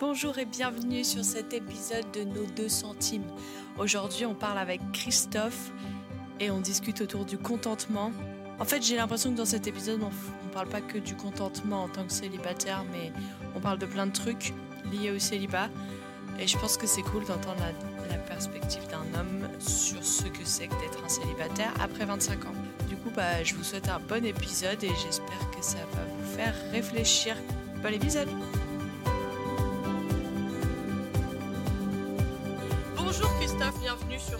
bonjour et bienvenue sur cet épisode de Nos deux centimes. Aujourd'hui, on parle avec Christophe et on discute autour du contentement. En fait, j'ai l'impression que dans cet épisode, on ne parle pas que du contentement en tant que célibataire, mais on parle de plein de trucs liés au célibat. Et je pense que c'est cool d'entendre la, perspective d'un homme sur ce que c'est que d'être un célibataire après 25 ans. Du coup, bah, je vous souhaite un bon épisode et j'espère que ça va vous faire réfléchir. Bon épisode!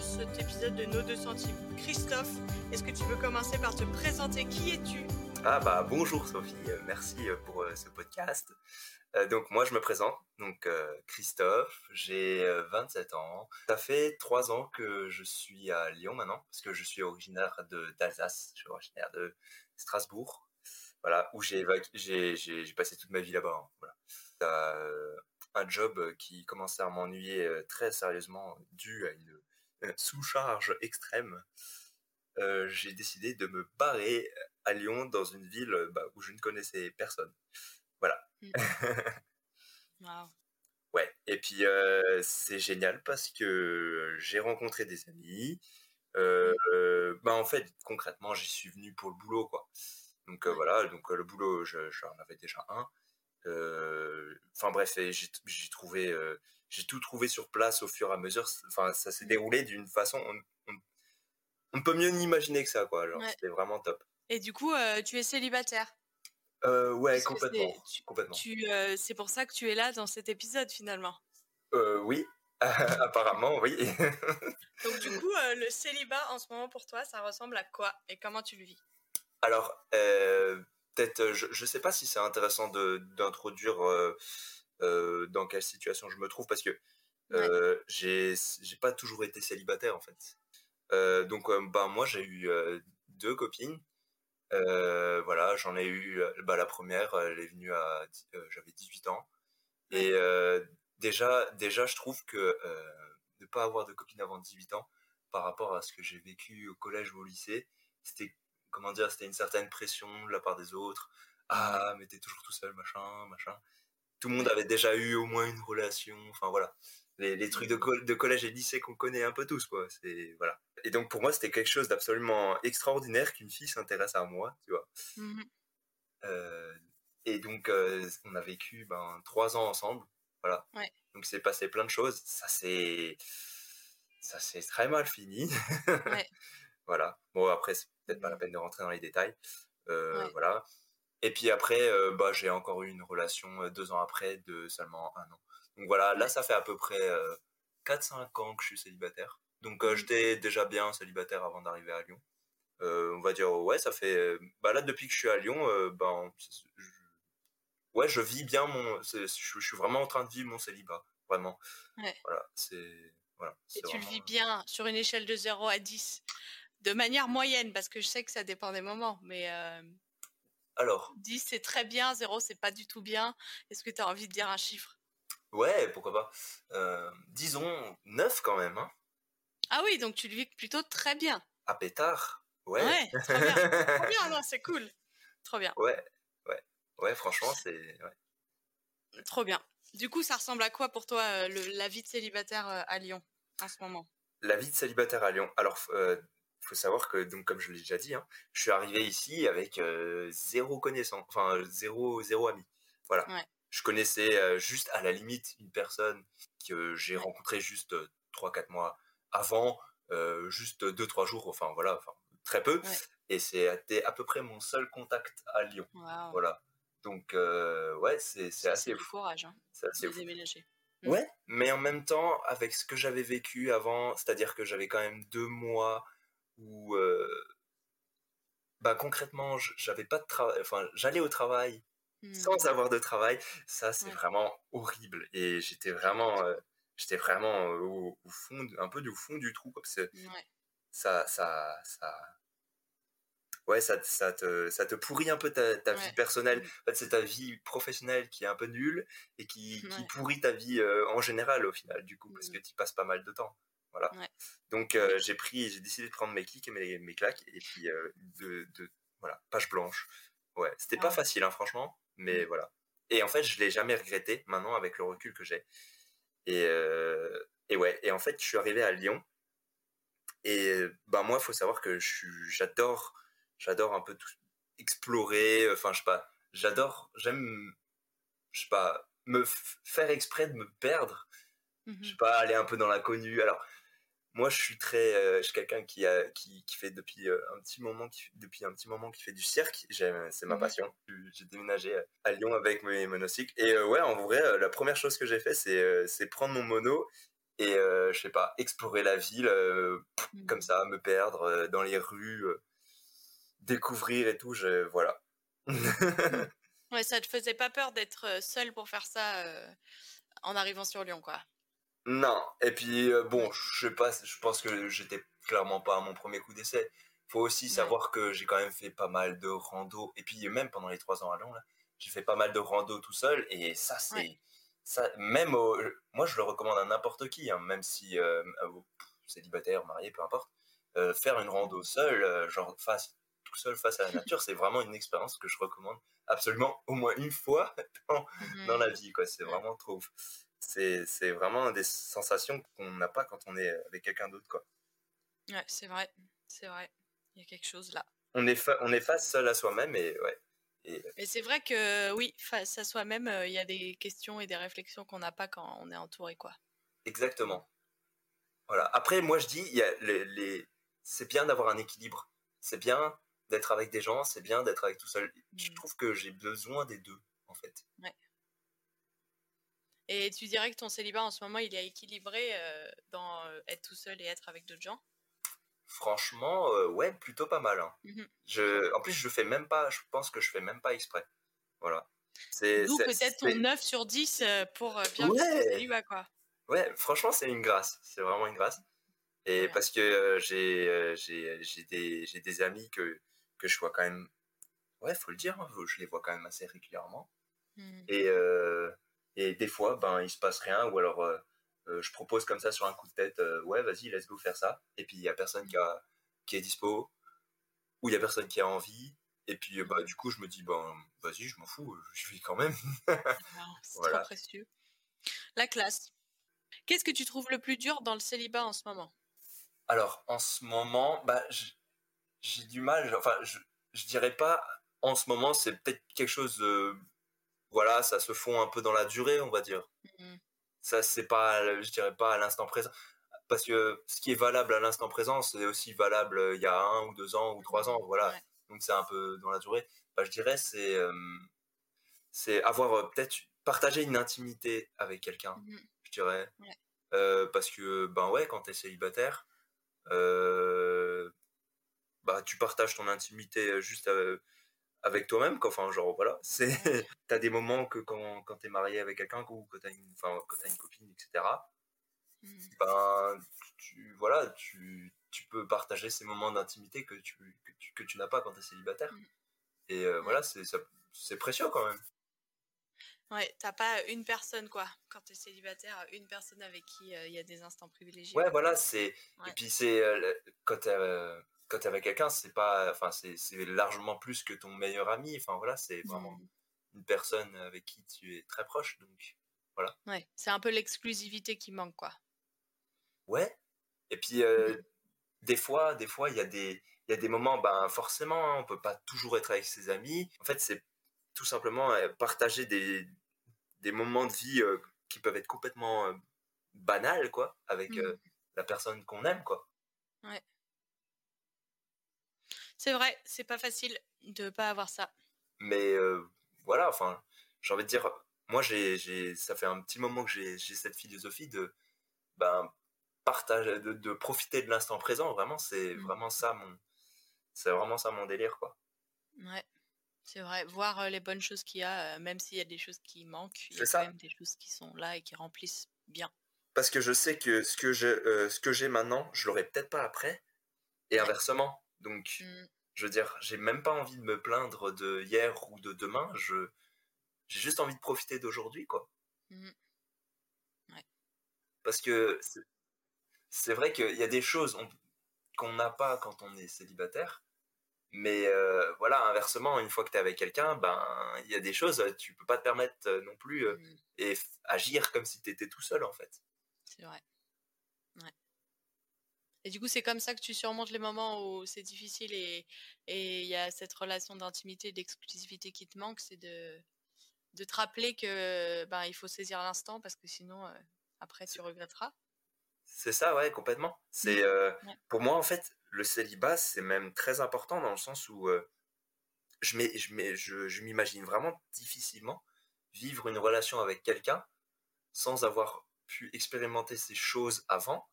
Sur cet épisode de Nos 2 centimes. Christophe, est-ce que tu veux commencer par te présenter? Qui es-tu? Ah bah bonjour Sophie, euh, merci euh, pour euh, ce podcast. donc moi je me présente, donc Christophe, j'ai 27 ans. Ça fait 3 ans que je suis à Lyon maintenant, parce que je suis originaire d'Alsace, je suis originaire de Strasbourg, voilà, où j'ai passé toute ma vie là-bas. Hein, voilà un job qui commençait à m'ennuyer très sérieusement dû à une, sous-charge extrême, euh, j'ai décidé de me barrer à Lyon dans une ville bah, où je ne connaissais personne. Voilà. Hmm. Ouais, et puis c'est génial parce que j'ai rencontré des amis. Hmm. bah en fait, concrètement, j'y suis venu pour le boulot, quoi. Donc voilà, donc le boulot, j'en avais déjà un. Euh, enfin bref, j'ai trouvé, euh, j'ai tout trouvé sur place au fur et à mesure. Enfin, ça s'est déroulé d'une façon, on, on, peut mieux n'imaginer que ça, quoi. Alors, c'était vraiment top. Et du coup, euh, tu es célibataire? Ouais, complètement. complètement. c'est pour ça que tu es là dans cet épisode finalement. oui, apparemment, oui. Donc du coup, le célibat en ce moment pour toi, ça ressemble à quoi et comment tu le vis? Alors, peut-être, euh, je ne sais pas si c'est intéressant d'introduire euh, euh, dans quelle situation je me trouve parce que ouais. j'ai pas toujours été célibataire en fait. donc bah moi j'ai eu deux copines. voilà, j'en ai eu bah, la première, elle est venue à j'avais 18 ans et déjà déjà je trouve que ne pas avoir de copine avant 18 ans par rapport à ce que j'ai vécu au collège ou au lycée, c'était comment dire, c'était une certaine pression de la part des autres. Ah, mais t'es toujours tout seul, machin, machin. Tout le monde avait déjà eu au moins une relation. Enfin voilà, les, trucs de, de, collège et lycée qu'on connaît un peu tous, quoi. C'est voilà. Et donc pour moi, c'était quelque chose d'absolument extraordinaire qu'une fille s'intéresse à moi, tu vois. Mmh euh, et donc euh, on a vécu ben trois ans ensemble, voilà. Donc c'est passé plein de choses. Ça c'est ça s'est très mal fini. ouais. Voilà. Bon, après, c'est peut-être pas la peine de rentrer dans les détails. Euh, voilà. Et puis après, euh, bah, j'ai encore eu une relation euh, deux ans après de seulement un an. Donc voilà, là, ça fait à peu près 4-5 ans que je suis célibataire. Donc mmh. j'étais déjà bien célibataire avant d'arriver à Lyon. on va dire, ouais, ça fait. Bah là, depuis que je suis à Lyon, ben, je, ouais, je vis bien mon. Je, suis vraiment en train de vivre mon célibat. Vraiment. Voilà, c'est. Voilà, Et tu le vis bien sur une échelle de 0 à 10 de manière moyenne, parce que je sais que ça dépend des moments, mais euh, alors 10 c'est très bien, 0 c'est pas du tout bien. Est-ce que tu as envie de dire un chiffre? Ouais, pourquoi pas. Euh, disons 9 quand même. Hein. Ah oui, donc tu le vis plutôt très bien. À pétard Ouais. Ouais, très bien. trop bien, non, c'est cool. Trop bien. Ouais, ouais. Ouais, franchement, c'est. Trop bien. Du coup, ça ressemble à quoi pour toi euh, la vie de célibataire à Lyon en ce moment? La vie de célibataire à Lyon. Alors, il faut savoir que, donc, comme je l'ai déjà dit, hein, je suis arrivé ici avec euh, zéro connaissance, enfin zéro, zéro ami. Voilà. Je connaissais euh, juste à la limite une personne que j'ai rencontrée juste 3-4 euh, mois avant, juste 2-3 jours, enfin voilà, enfin, très peu. Et c'était à peu près mon seul contact à Lyon. Voilà. Donc, ouais, c'est assez fou. courage hein, de déménager. Mmh. Ouais, mais en même temps, avec ce que j'avais vécu avant, c'est-à-dire que j'avais quand même deux mois où bah, concrètement j'avais pas de travail enfin j'allais au travail mmh. sans avoir de travail. Ça c'est vraiment horrible. Et j'étais vraiment j'étais vraiment au, fond un peu du fond du trou parce que ça ça ça ouais ça, ça te ça te pourrit un peu ta, ta vie personnelle. Mmh. en fait c'est ta vie professionnelle qui est un peu nulle et qui, qui pourrit ta vie en général au final du coup parce que tu passes pas mal de temps voilà. Donc euh, j'ai pris, j'ai décidé de prendre mes kicks et mes, mes claques et puis euh, de, de, voilà page blanche. Ouais, c'était pas facile hein, franchement, mais mmh. voilà. Et en fait, je l'ai jamais regretté maintenant avec le recul que j'ai. Et, euh, et ouais, et en fait, je suis arrivé à Lyon. Et bah moi, il faut savoir que j'adore, j'adore un peu tout explorer. Enfin, je sais pas, j'adore, j'aime, je sais pas, me faire exprès de me perdre. Je sais pas, aller un peu dans l'inconnu. Alors, moi, je suis très, euh, je suis quelqu'un qui a, qui, qui fait depuis euh, un petit moment, qui, depuis un petit moment, qui fait du cirque. C'est ma mmh passion. J'ai déménagé à Lyon avec mes monocycles. Et euh, ouais, en vrai, la première chose que j'ai fait, c'est, c'est prendre mon mono et je sais pas, explorer la ville mmh comme ça, me perdre dans les rues, découvrir et tout. Je, voilà. ouais, ça te faisait pas peur d'être seul pour faire ça en arrivant sur Lyon, quoi? Non, et puis euh, bon, je sais pas, je pense que j'étais clairement pas à mon premier coup d'essai. Faut aussi savoir que j'ai quand même fait pas mal de rando, et puis même pendant les trois ans à Lyon, j'ai fait pas mal de rando tout seul, et ça c'est, ça même, moi je le recommande à n'importe qui, hein, même si euh, célibataire, marié, peu importe, euh, faire une rando seul, genre face tout seul face à la nature, c'est vraiment une expérience que je recommande absolument au moins une fois dans, dans la vie, quoi. C'est vraiment trop c'est vraiment des sensations qu'on n'a pas quand on est avec quelqu'un d'autre quoi. Ouais, c'est vrai, c'est vrai. Il y a quelque chose là. On est on est face seul à soi-même et ouais. Et, c'est vrai que oui, face à soi-même, euh, il y a des questions et des réflexions qu'on n'a pas quand on est entouré quoi. Exactement. Voilà. Après, moi je dis, il y a les, les... c'est bien d'avoir un équilibre. C'est bien d'être avec des gens, c'est bien d'être avec tout seul. Je mmh. trouve que j'ai besoin des deux en fait. Ouais. Et tu dirais que ton célibat en ce moment, il est équilibré euh, dans euh, être tout seul et être avec d'autres gens? Franchement, euh, ouais, plutôt pas mal. Hein. Mmh je, en plus, je fais même pas, je pense que je fais même pas exprès. Voilà. D'où peut-être ton 9 sur 10 pour bien ouais. célibat, quoi. Ouais, franchement, c'est une grâce. C'est vraiment une grâce. Et parce que j'ai des, des amis que, que je vois quand même. Ouais, faut le dire, hein, je les vois quand même assez régulièrement. Mmh. Et et des fois, ben, il se passe rien, ou alors euh, euh, je propose comme ça sur un coup de tête, euh, ouais, vas-y, let's go faire ça. Et puis il y a personne qui, a, qui est dispo, ou il y a personne qui a envie. Et puis bah, du coup, je me dis, ben, vas-y, je m'en fous, je vis quand même. C'est trop précieux. La classe. Qu'est-ce que tu trouves le plus dur dans le célibat en ce moment? Alors, en ce moment, bah, j'ai du mal, enfin, je, je dirais pas en ce moment, c'est peut-être quelque chose voilà, ça se fond un peu dans la durée, on va dire. Mmh ça, c'est pas, je dirais pas à l'instant présent. Parce que ce qui est valable à l'instant présent, c'est aussi valable euh, il y a un ou deux ans ou trois ans, voilà. Donc c'est un peu dans la durée. Bah, je dirais, c'est c'est avoir euh, peut-être partager une intimité avec quelqu'un, mmh je dirais. Euh, parce que, ben ouais, quand tu es célibataire, bah, tu partages ton intimité juste avec toi-même enfin genre voilà. C'est t'as des moments que quand quand t'es marié avec quelqu'un ou que t'as une enfin as une copine etc mmh. ben tu voilà tu, tu peux partager ces moments d'intimité que tu que tu, que tu n'as pas quand t'es célibataire. Mmh. et euh, voilà c'est c'est précieux quand même. Ouais t'as pas une personne quoi. Quand t'es célibataire une personne avec qui euh, il y a des instants privilégiés ouais voilà c'est et puis c'est euh, quand t'es quand tu es avec quelqu'un, c'est pas, enfin, c'est largement plus que ton meilleur ami. Enfin voilà, c'est vraiment mmh. une personne avec qui tu es très proche. Donc voilà. Ouais, c'est un peu l'exclusivité qui manque, quoi. Ouais. Et puis euh, mmh. des fois, des fois, il y a des, il y a des moments, ben forcément, hein, on peut pas toujours être avec ses amis. En fait, c'est tout simplement euh, partager des, des moments de vie euh, qui peuvent être complètement banals, quoi, avec mmh. la personne qu'on aime, quoi. Ouais. C'est vrai, c'est pas facile de pas avoir ça. Mais voilà, enfin, j'ai envie de dire, moi, j'ai, ça fait un petit moment que j'ai, cette philosophie de ben, partage, de, profiter de l'instant présent. Vraiment, c'est mmh. vraiment ça mon, c'est vraiment ça mon délire, quoi. Ouais, c'est vrai. Voir les bonnes choses qu'il y a, même s'il y a des choses qui manquent, il y a quand même des choses qui sont là et qui remplissent bien. Parce que je sais que ce que j'ai, ce que j'ai maintenant, je l'aurai peut-être pas après, et inversement. Donc, mmh. je veux dire, j'ai même pas envie de me plaindre de hier ou de demain. Je, j'ai juste envie de profiter d'aujourd'hui, quoi. Mmh. Parce que c'est vrai qu'il y a des choses qu'on n'a pas quand on est célibataire, Mais voilà, inversement, une fois que tu es avec quelqu'un, ben il y a des choses, tu peux pas te permettre non plus mmh. et agir comme si tu étais tout seul en fait. C'est vrai. Et du coup, c'est comme ça que tu surmontes les moments où c'est difficile et il y a cette relation d'intimité, d'exclusivité qui te manque, c'est de, de te rappeler que ben, il faut saisir l'instant parce que sinon, euh, après, tu regretteras. C'est ça, ouais, complètement. C'est mmh. euh, Pour moi, en fait, le célibat, c'est même très important dans le sens où euh, je, je, je, je m'imagine vraiment difficilement vivre une relation avec quelqu'un sans avoir pu expérimenter ces choses avant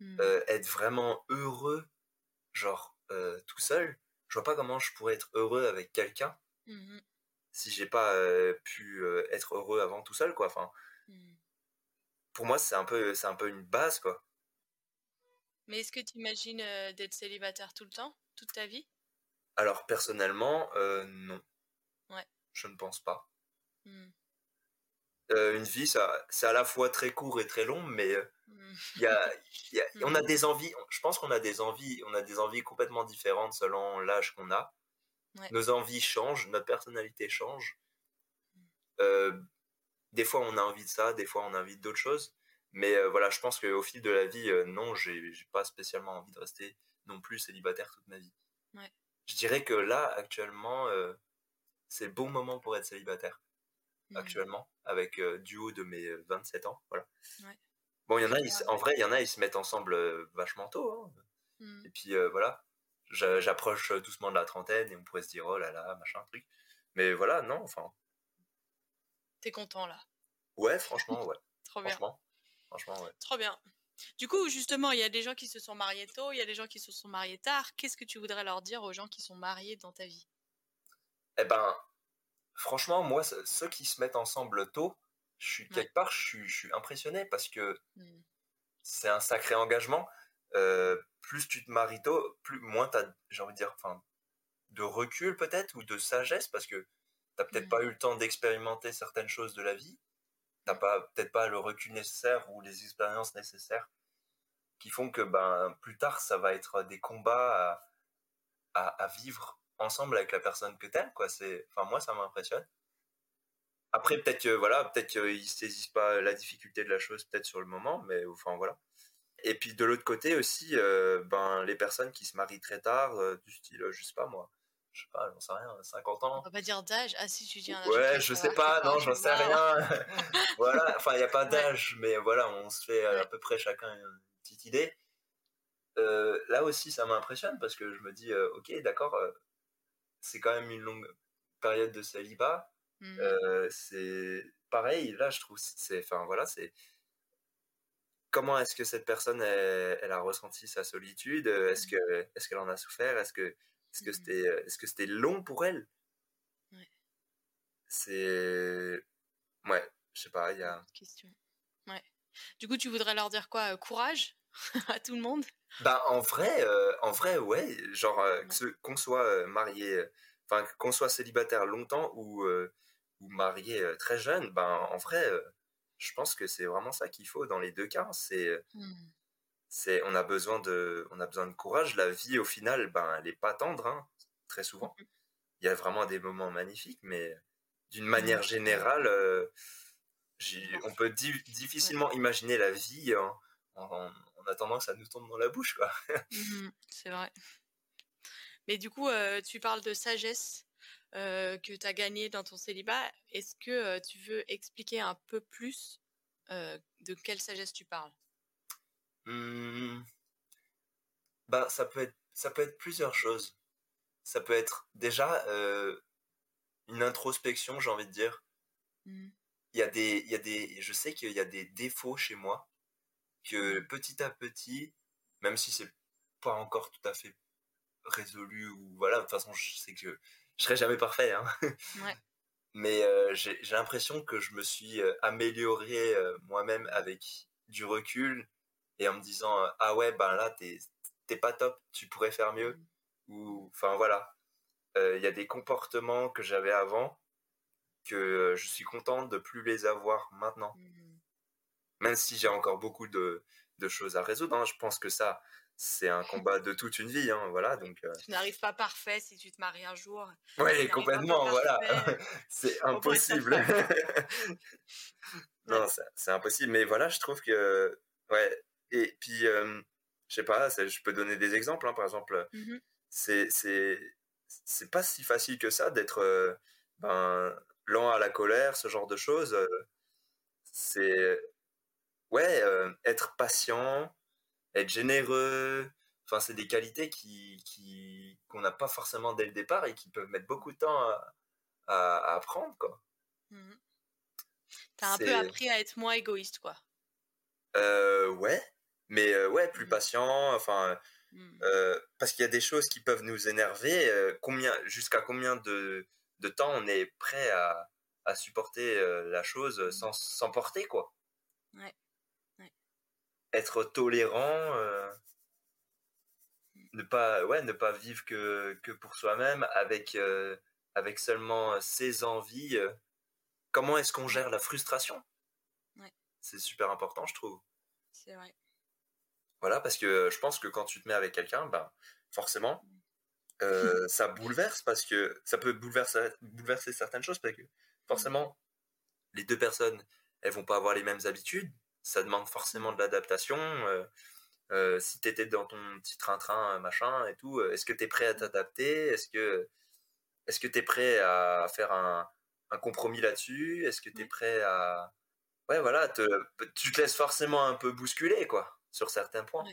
Mmh. Euh, être vraiment heureux, genre euh, tout seul, je vois pas comment je pourrais être heureux avec quelqu'un mmh si j'ai pas euh, pu être heureux avant tout seul, quoi. Enfin, mmh. pour moi, c'est un peu, c'est un peu une base, quoi. Mais est-ce que tu imagines d'être célibataire tout le temps, toute ta vie? Alors personnellement, non. Ouais. Je ne pense pas. Une vie, ça, c'est à la fois très court et très long, mais il y a, on a des envies, je pense qu'on a des envies, on a des envies complètement différentes selon l'âge qu'on a. Nos envies changent, notre personnalité change. Euh, des fois, on a envie de ça, des fois, on a envie d'autres choses. Mais euh, voilà, je pense qu'au fil de la vie, euh, non, j'ai pas spécialement envie de rester non plus célibataire toute ma vie. Je dirais que là, actuellement, c'est le bon moment pour être célibataire. Mmh. Actuellement, avec du haut de mes 27 ans. Voilà. Bon, il y en a, en vrai, il y en a, ils se mettent ensemble euh, vachement tôt. Hein. Mmh. Et puis euh, voilà, j'approche doucement de la trentaine et on pourrait se dire, oh là là, machin, truc. Mais voilà, non, enfin. T'es content là Ouais, franchement, ouais. Trop bien. Franchement, franchement, ouais. Trop bien. Du coup, justement, il y a des gens qui se sont mariés tôt, il y a des gens qui se sont mariés tard. Qu'est-ce que tu voudrais leur dire aux gens qui sont mariés dans ta vie? Eh ben, franchement, moi, ceux qui se mettent ensemble tôt, je suis quelque part, je suis, je suis, impressionné parce que mmh. c'est un sacré engagement. Euh, plus tu te maries tôt, plus moins tu as, j'ai envie de dire, enfin, de recul peut-être ou de sagesse parce que t'as peut-être mmh. pas eu le temps d'expérimenter certaines choses de la vie. T'as pas peut-être pas le recul nécessaire ou les expériences nécessaires qui font que ben plus tard ça va être des combats à, à, à vivre ensemble avec la personne que t'aimes quoi. C'est, enfin moi ça m'impressionne. Après, peut-être que voilà, peut-être qu'ils saisissent pas la difficulté de la chose, peut-être sur le moment, mais enfin voilà. Et puis de l'autre côté aussi, euh, ben les personnes qui se marient très tard, euh, du style, je sais pas moi, je sais pas, j'en sais rien, 50 ans. On va pas dire d'âge. Ah si tu dis un âge. Ouais, je sais pas, non, j'en sais rien. voilà, enfin il n'y a pas d'âge, mais voilà, on se fait à peu près chacun une petite idée. Euh, là aussi, ça m'impressionne parce que je me dis, ok, d'accord, c'est quand même une longue période de célibat Mmh. Euh, c'est pareil, là, je trouve, c'est, enfin voilà, c'est comment est-ce que cette personne, elle, a ressenti sa solitude? Est-ce mmh. que, est-ce qu'elle en a souffert? Est-ce que, est-ce que mmh. c'était, est-ce que c'était long pour elle? C'est, ouais, je sais pas, il y a. Question. Ouais. Du coup, tu voudrais leur dire quoi? Courage? à tout le monde Bah, en vrai, euh, en vrai, ouais, genre qu'on soit marié, enfin qu'on soit célibataire longtemps ou ou marié très jeune, ben en vrai, je pense que c'est vraiment ça qu'il faut dans les deux cas. C'est, mmh. c'est, on a besoin de, on a besoin de courage. La vie, au final, ben elle est pas tendre, hein, très souvent. Il y a vraiment des moments magnifiques, mais d'une manière générale, on peut difficilement imaginer la vie en, attendant que ça nous tombe dans la bouche, quoi. c'est vrai. Mais du coup, tu parles de sagesse. Euh, que tu as gagné dans ton célibat. Est-ce que euh, tu veux expliquer un peu plus euh, de quelle sagesse tu parles? Mmh. bah, ça, peut être, ça peut être plusieurs choses. Ça peut être déjà une introspection, j'ai envie de dire. Mmh. Il y a des, il y a des, je sais qu'il y a des défauts chez moi que petit à petit, même si c'est pas encore tout à fait résolu ou voilà, de toute façon, je sais que je serai jamais parfait. Hein. Mais euh, j'ai l'impression que je me suis euh, amélioré euh, moi-même avec du recul et en me disant ah ouais ben là t'es pas top, tu pourrais faire mieux mmh. ou enfin voilà. Il y a des comportements que j'avais avant que je suis content de plus les avoir maintenant. Mmh. Même si j'ai encore beaucoup de, de choses à résoudre. Hein. Je pense que ça, c'est un combat de toute une vie, hein, voilà. Donc, euh. Tu n'arrives pas parfait si tu te maries un jour. Oui, complètement, voilà. c'est impossible. non, c'est impossible. Mais voilà, je trouve que, ouais. Et puis, euh, je sais pas, je peux donner des exemples. Hein. Par exemple, mmh c'est c'est pas si facile que ça d'être euh, ben, lent à la colère, ce genre de choses. c'est ouais, être patient, être généreux. Enfin, c'est des qualités qui, qui, qu'on n'a pas forcément dès le départ et qui peuvent mettre beaucoup de temps à, à, apprendre, quoi. Mmh T'as un peu appris à être moins égoïste, quoi. Euh, ouais, mais euh, ouais, plus mmh. patient, enfin, mmh. euh, parce qu'il y a des choses qui peuvent nous énerver. combien, jusqu'à combien de, de, temps on est prêt à, à supporter la chose sans s'emporter, quoi. Ouais être tolérant, euh, ne pas, ouais, ne pas vivre que, que pour soi-même, avec, euh, avec seulement ses envies. Euh. comment est-ce qu'on gère la frustration? C'est super important, je trouve. C'est vrai. Voilà, parce que je pense que quand tu te mets avec quelqu'un, ben, forcément, ça bouleverse parce que ça peut bouleverser, bouleverser certaines choses parce que forcément, les deux personnes, elles vont pas avoir les mêmes habitudes, ça demande forcément de l'adaptation. Euh, euh, si tu étais dans ton petit train-train, machin et tout, euh, est-ce que tu es prêt à t'adapter? Est-ce que est-ce que tu es prêt à faire un, un compromis là-dessus? Est-ce que tu es prêt à. Ouais, voilà, te, tu te laisses forcément un peu bousculer, quoi, sur certains points.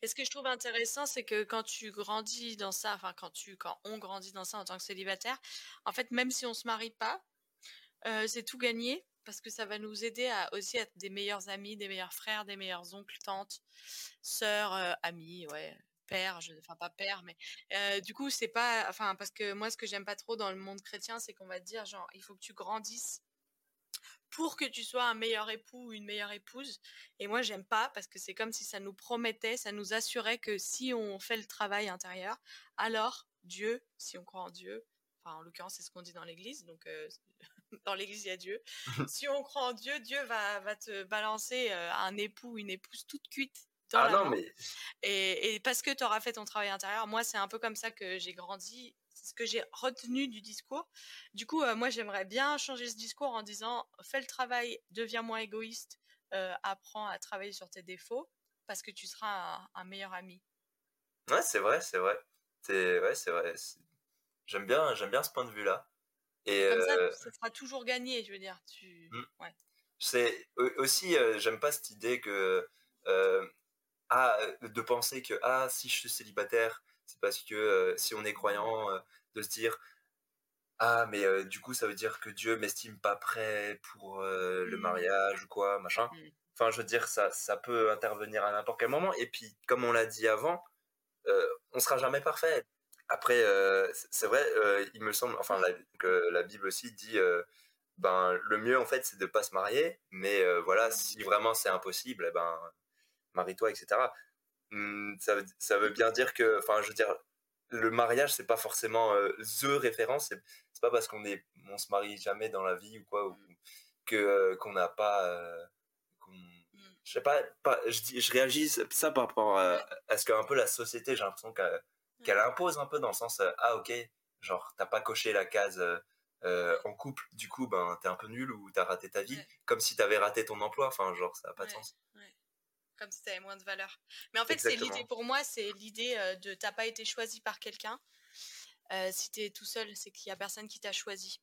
Et ce que je trouve intéressant, c'est que quand tu grandis dans ça, enfin, quand, tu, quand on grandit dans ça en tant que célibataire, en fait, même si on se marie pas, c'est tout gagné parce que ça va nous aider à aussi être des meilleurs amis, des meilleurs frères, des meilleurs oncles, tantes, sœurs, euh, amis, ouais, père, je, enfin pas père, mais euh, du coup c'est pas, enfin parce que moi ce que j'aime pas trop dans le monde chrétien, c'est qu'on va te dire genre il faut que tu grandisses pour que tu sois un meilleur époux ou une meilleure épouse. Et moi j'aime pas parce que c'est comme si ça nous promettait, ça nous assurait que si on fait le travail intérieur, alors Dieu, si on croit en Dieu, enfin en l'occurrence c'est ce qu'on dit dans l'Église, donc euh, dans l'église, il y a Dieu. si on croit en Dieu, Dieu va, va te balancer euh, un époux, une épouse toute cuite. Dans ah non, mais... et, et, parce que tu auras fait ton travail intérieur, moi, c'est un peu comme ça que j'ai grandi. C'est ce que j'ai retenu du discours. Du coup, euh, moi, j'aimerais bien changer ce discours en disant fais le travail, deviens moins égoïste, euh, apprends à travailler sur tes défauts parce que tu seras un, meilleur ami. Ouais, c'est vrai, c'est vrai. Ouais, c'est vrai. J'aime bien, j'aime bien ce point de vue-là. Et Comme ça, euh, ça sera toujours gagné, je veux dire. Tu... Mmh. Ouais. C'est aussi, euh, j'aime pas cette idée que euh, ah, de penser que ah si je suis célibataire, c'est parce que si on est croyant, de se dire ah mais du coup ça veut dire que Dieu m'estime pas prêt pour le mmh. mariage ou quoi machin. Mmh. Enfin je veux dire ça ça peut intervenir à n'importe quel moment et puis comme on l'a dit avant, on sera jamais parfait. Après, euh, c'est vrai, euh, il me semble, enfin, la, que la Bible aussi dit, euh, ben, le mieux en fait, c'est de pas se marier, mais voilà, si vraiment c'est impossible, eh ben, marie-toi, etc. Hum, ça, veut, ça veut bien dire que, enfin, je veux dire, le mariage, c'est pas forcément the référence, c'est pas parce qu'on est, on se marie jamais dans la vie ou quoi, ou, que qu'on n'a pas, je sais pas, pas je, dis, je réagis ça par rapport à, à ce que un peu la société, j'ai l'impression qu'elle qu'elle impose un peu dans le sens euh, ah ok genre t'as pas coché la case euh, euh, en couple du coup ben t'es un peu nul ou t'as raté ta vie comme si t'avais raté ton emploi. Enfin genre ça a pas de sens. comme si t'avais moins de valeur. Mais en fait c'est l'idée pour moi c'est l'idée de t'as pas été choisi par quelqu'un. Si t'es tout seul c'est qu'il y a personne qui t'a choisi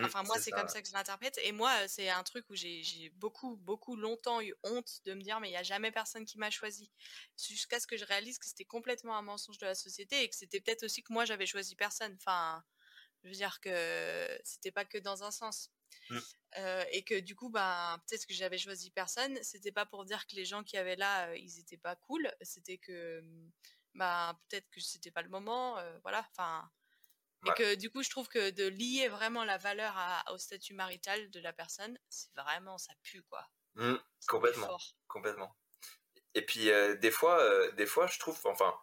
enfin, moi, c'est comme ça que je l'interprète. Et moi, c'est un truc où j'ai beaucoup, beaucoup longtemps eu honte de me dire, mais il n'y a jamais personne qui m'a choisi. Jusqu'à ce que je réalise que c'était complètement un mensonge de la société et que c'était peut-être aussi que moi, j'avais choisi personne. Enfin, je veux dire que c'était pas que dans un sens. Mmh. Euh, et que du coup, bah, peut-être que j'avais choisi personne. C'était pas pour dire que les gens qui avaient là, euh, ils étaient pas cool. C'était que, bah, peut-être que c'était pas le moment. Euh, voilà. Enfin, et que du coup, je trouve que de lier vraiment la valeur au statut marital de la personne, c'est vraiment, ça pue, quoi. Mmh, complètement. Complètement. Et puis, euh, des, fois, euh, des fois, je trouve, enfin,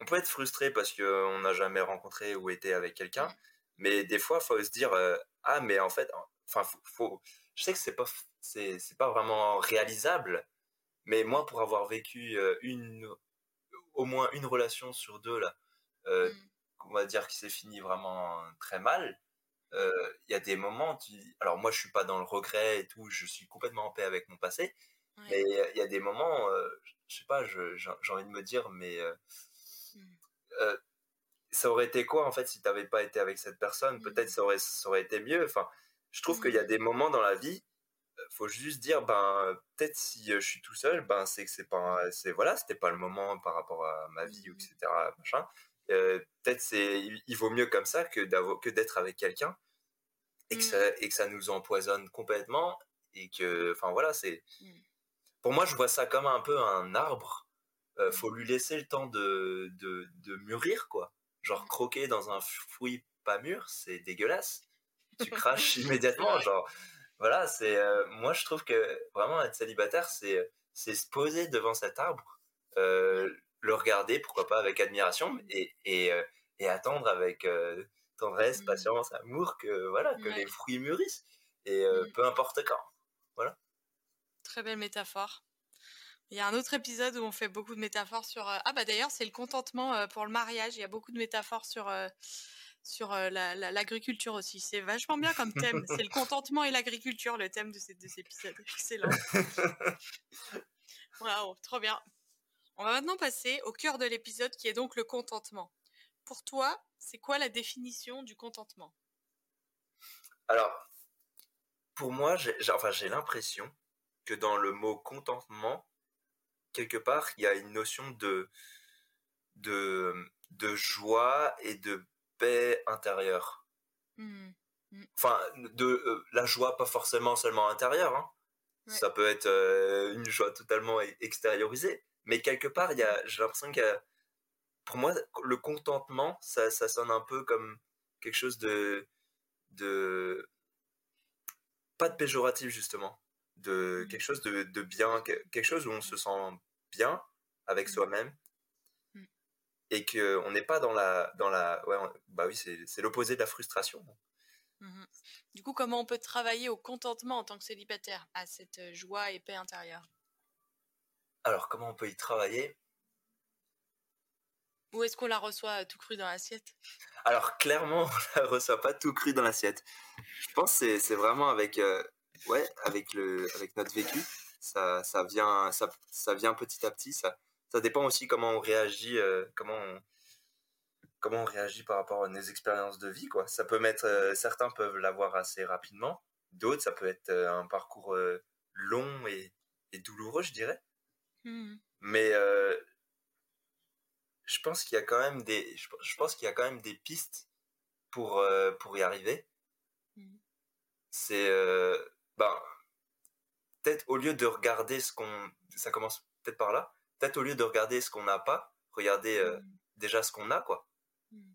on peut être frustré parce qu'on n'a jamais rencontré ou été avec quelqu'un, mmh. mais des fois, il faut se dire, euh, ah, mais en fait, enfin, faut, je sais que c'est pas, c'est, pas vraiment réalisable, Mais moi, pour avoir vécu une, au moins une relation sur deux, là, mm. On va dire que c'est fini vraiment très mal, il y a des moments, tu... alors moi je suis pas dans le regret et tout, je suis complètement en paix avec mon passé, mais il y a des moments, je sais pas, j'ai envie de me dire, mais mmh. ça aurait été quoi en fait si tu n'avais pas été avec cette personne? Peut-être mmh. ça aurait, ça aurait été mieux. Enfin, je trouve qu'il y a mmh. des moments dans la vie, faut juste dire, ben peut-être si je suis tout seul, ben c'est que c'est pas, c'est voilà, c'était pas le moment par rapport à ma vie etc. Machin. Peut-être c'est, il, vaut mieux comme ça que d'avoir, que d'être avec quelqu'un et que ça, et que ça nous empoisonne complètement et que, enfin voilà, c'est pour moi, je vois ça comme un peu un arbre. Euh, faut lui laisser le temps de, de, de, mûrir, quoi. Genre, croquer dans un fruit pas mûr, c'est dégueulasse. Tu craches immédiatement, genre. Voilà, c'est. Euh, moi, je trouve que vraiment être célibataire, c'est c'est se poser devant cet arbre, euh, le regarder, pourquoi pas avec admiration, et, et, euh, et attendre avec tendresse, mmh. patience, amour que voilà que les fruits mûrissent. Et mmh. peu importe quand. Voilà. Très belle métaphore. Il y a un autre épisode où on fait beaucoup de métaphores sur. Euh, ah bah d'ailleurs c'est le contentement euh, pour le mariage. Il y a beaucoup de métaphores sur euh, sur l'agriculture aussi. C'est vachement bien comme thème. c'est le contentement et l'agriculture, le thème de ces deux épisodes. Excellent. Waouh, trop bien. On va maintenant passer au cœur de l'épisode qui est donc le contentement. Pour toi, c'est quoi la définition du contentement? Alors, pour moi, j'ai enfin, l'impression que dans le mot contentement, quelque part, il y a une notion de, de, de joie et de paix intérieure. Mmh. Mmh. Enfin, de euh, la joie, pas forcément seulement intérieure. Hein. Ça peut être euh, une joie totalement e-, extériorisée. Mais quelque part, j'ai l'impression que pour moi, le contentement, ça, ça sonne un peu comme quelque chose de, de pas de péjoratif justement de mmh. quelque chose de, de, bien, quelque chose où on se sent bien avec mmh. soi-même mmh. et qu'on n'est pas dans la, dans la, ouais, bah oui, c'est l'opposé de la frustration. Du coup, comment on peut travailler au contentement en tant que célibataire, à cette euh, joie et paix intérieure? Alors, comment on peut y travailler? Ou est-ce qu'on la reçoit euh, tout cru dans l'assiette? Alors, clairement, on la reçoit pas tout cru dans l'assiette. Je pense que c'est vraiment avec, euh, ouais, avec, le, avec notre vécu, ça, ça, vient, ça, ça vient petit à petit. Ça, ça dépend aussi comment on réagit, euh, comment, on, comment on réagit par rapport à nos expériences de vie. Quoi. Ça peut mettre, euh, certains peuvent l'avoir assez rapidement, d'autres, ça peut être un parcours long et, et, douloureux, je dirais. Mmh. Mais je pense qu'il y a quand même des, je, pense qu'il y a quand même des pistes pour, pour y arriver. Mmh. C'est ben, peut-être au lieu de regarder ce qu'on. Ça commence peut-être par là. Peut-être au lieu de regarder ce qu'on n'a pas, regarder euh, mmh. déjà ce qu'on a, quoi. Mmh.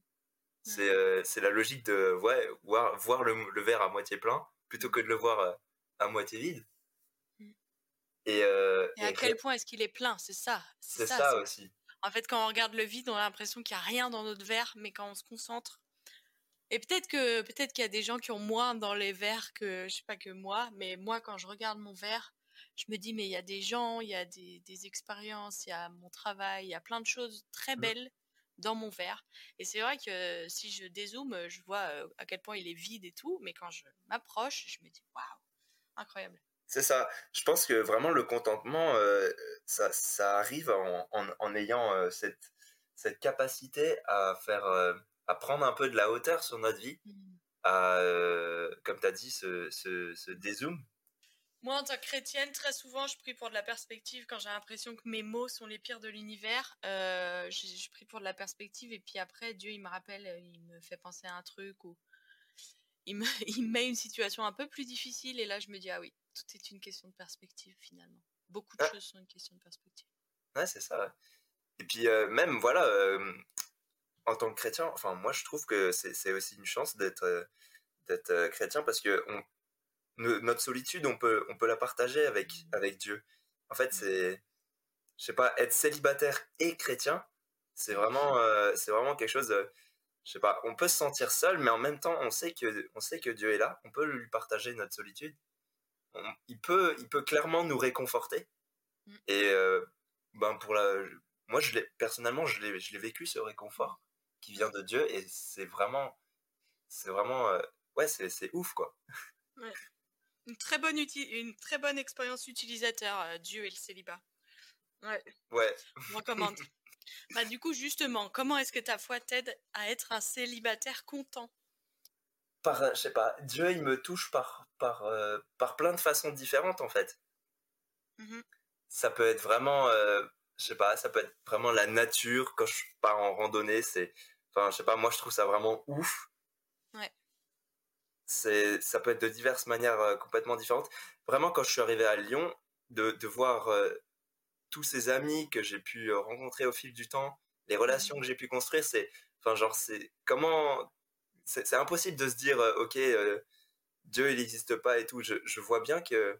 Euh, c'est la logique de ouais, voir, voir le, le, verre à moitié plein plutôt que de le voir euh, à moitié vide. Mmh. Et, et, à quel point est-ce qu'il est plein C'est ça. C'est ça, ça aussi. En fait, quand on regarde le vide, on a l'impression qu'il n'y a rien dans notre verre, mais quand on se concentre et peut-être que peut-être qu'il y a des gens qui ont moins dans les verres que je sais pas que moi, mais moi quand je regarde mon verre, je me dis mais il y a des gens, il y a des, des expériences, il y a mon travail, il y a plein de choses très mmh. belles dans mon verre. Et c'est vrai que si je dézoome, je vois à quel point il est vide et tout, mais quand je m'approche, je me dis waouh, incroyable. C'est ça. Je pense que vraiment le contentement, ça, ça, arrive en, en, ayant cette, cette capacité à faire à prendre un peu de la hauteur sur notre vie, à, euh, comme tu as dit, ce, ce, dézoom. Moi, en tant que chrétienne, très souvent, je prie pour de la perspective quand j'ai l'impression que mes mots sont les pires de l'univers. Euh, je, prie pour de la perspective et puis après, Dieu, il me rappelle, euh, il me fait penser à un truc ou il me, il met une situation un peu plus difficile et là, je me dis, ah oui, tout est une question de perspective finalement. Beaucoup de choses sont une question de perspective. Ouais, c'est ça. Et puis, même, voilà, en tant que chrétien, enfin moi je trouve que c'est aussi une chance d'être euh, d'être euh, chrétien parce que on, notre solitude on peut on peut la partager avec avec Dieu. En fait c'est je sais pas être célibataire et chrétien c'est vraiment euh, c'est vraiment quelque chose je sais pas on peut se sentir seul mais en même temps on sait que on sait que Dieu est là on peut lui partager notre solitude il peut il peut clairement nous réconforter Mm. Et ben pour la, moi je l'ai personnellement je l'ai, je l'ai vécu ce réconfort qui vient de Dieu et c'est vraiment, c'est vraiment, ouais c'est, c'est ouf quoi. Ouais. Une très bonne une très bonne expérience utilisateur Dieu et le célibat. Ouais. Ouais. Je recommande. bah du coup justement, comment est-ce que ta foi t'aide à être un célibataire content? Par, je sais pas, Dieu il me touche par par par plein de façons différentes en fait. Mmh ça peut être vraiment, euh, je sais pas, ça peut être vraiment la nature quand je pars en randonnée. C'est, enfin, je sais pas, moi je trouve ça vraiment ouf. Ouais. C'est, ça peut être de diverses manières euh, complètement différentes. Vraiment, quand je suis arrivé à Lyon, de, de voir euh, tous ces amis que j'ai pu rencontrer au fil du temps, les relations mmh que j'ai pu construire, c'est, enfin, genre, c'est comment, c'est, impossible de se dire, ok, Dieu il n'existe pas et tout. Je, je vois bien que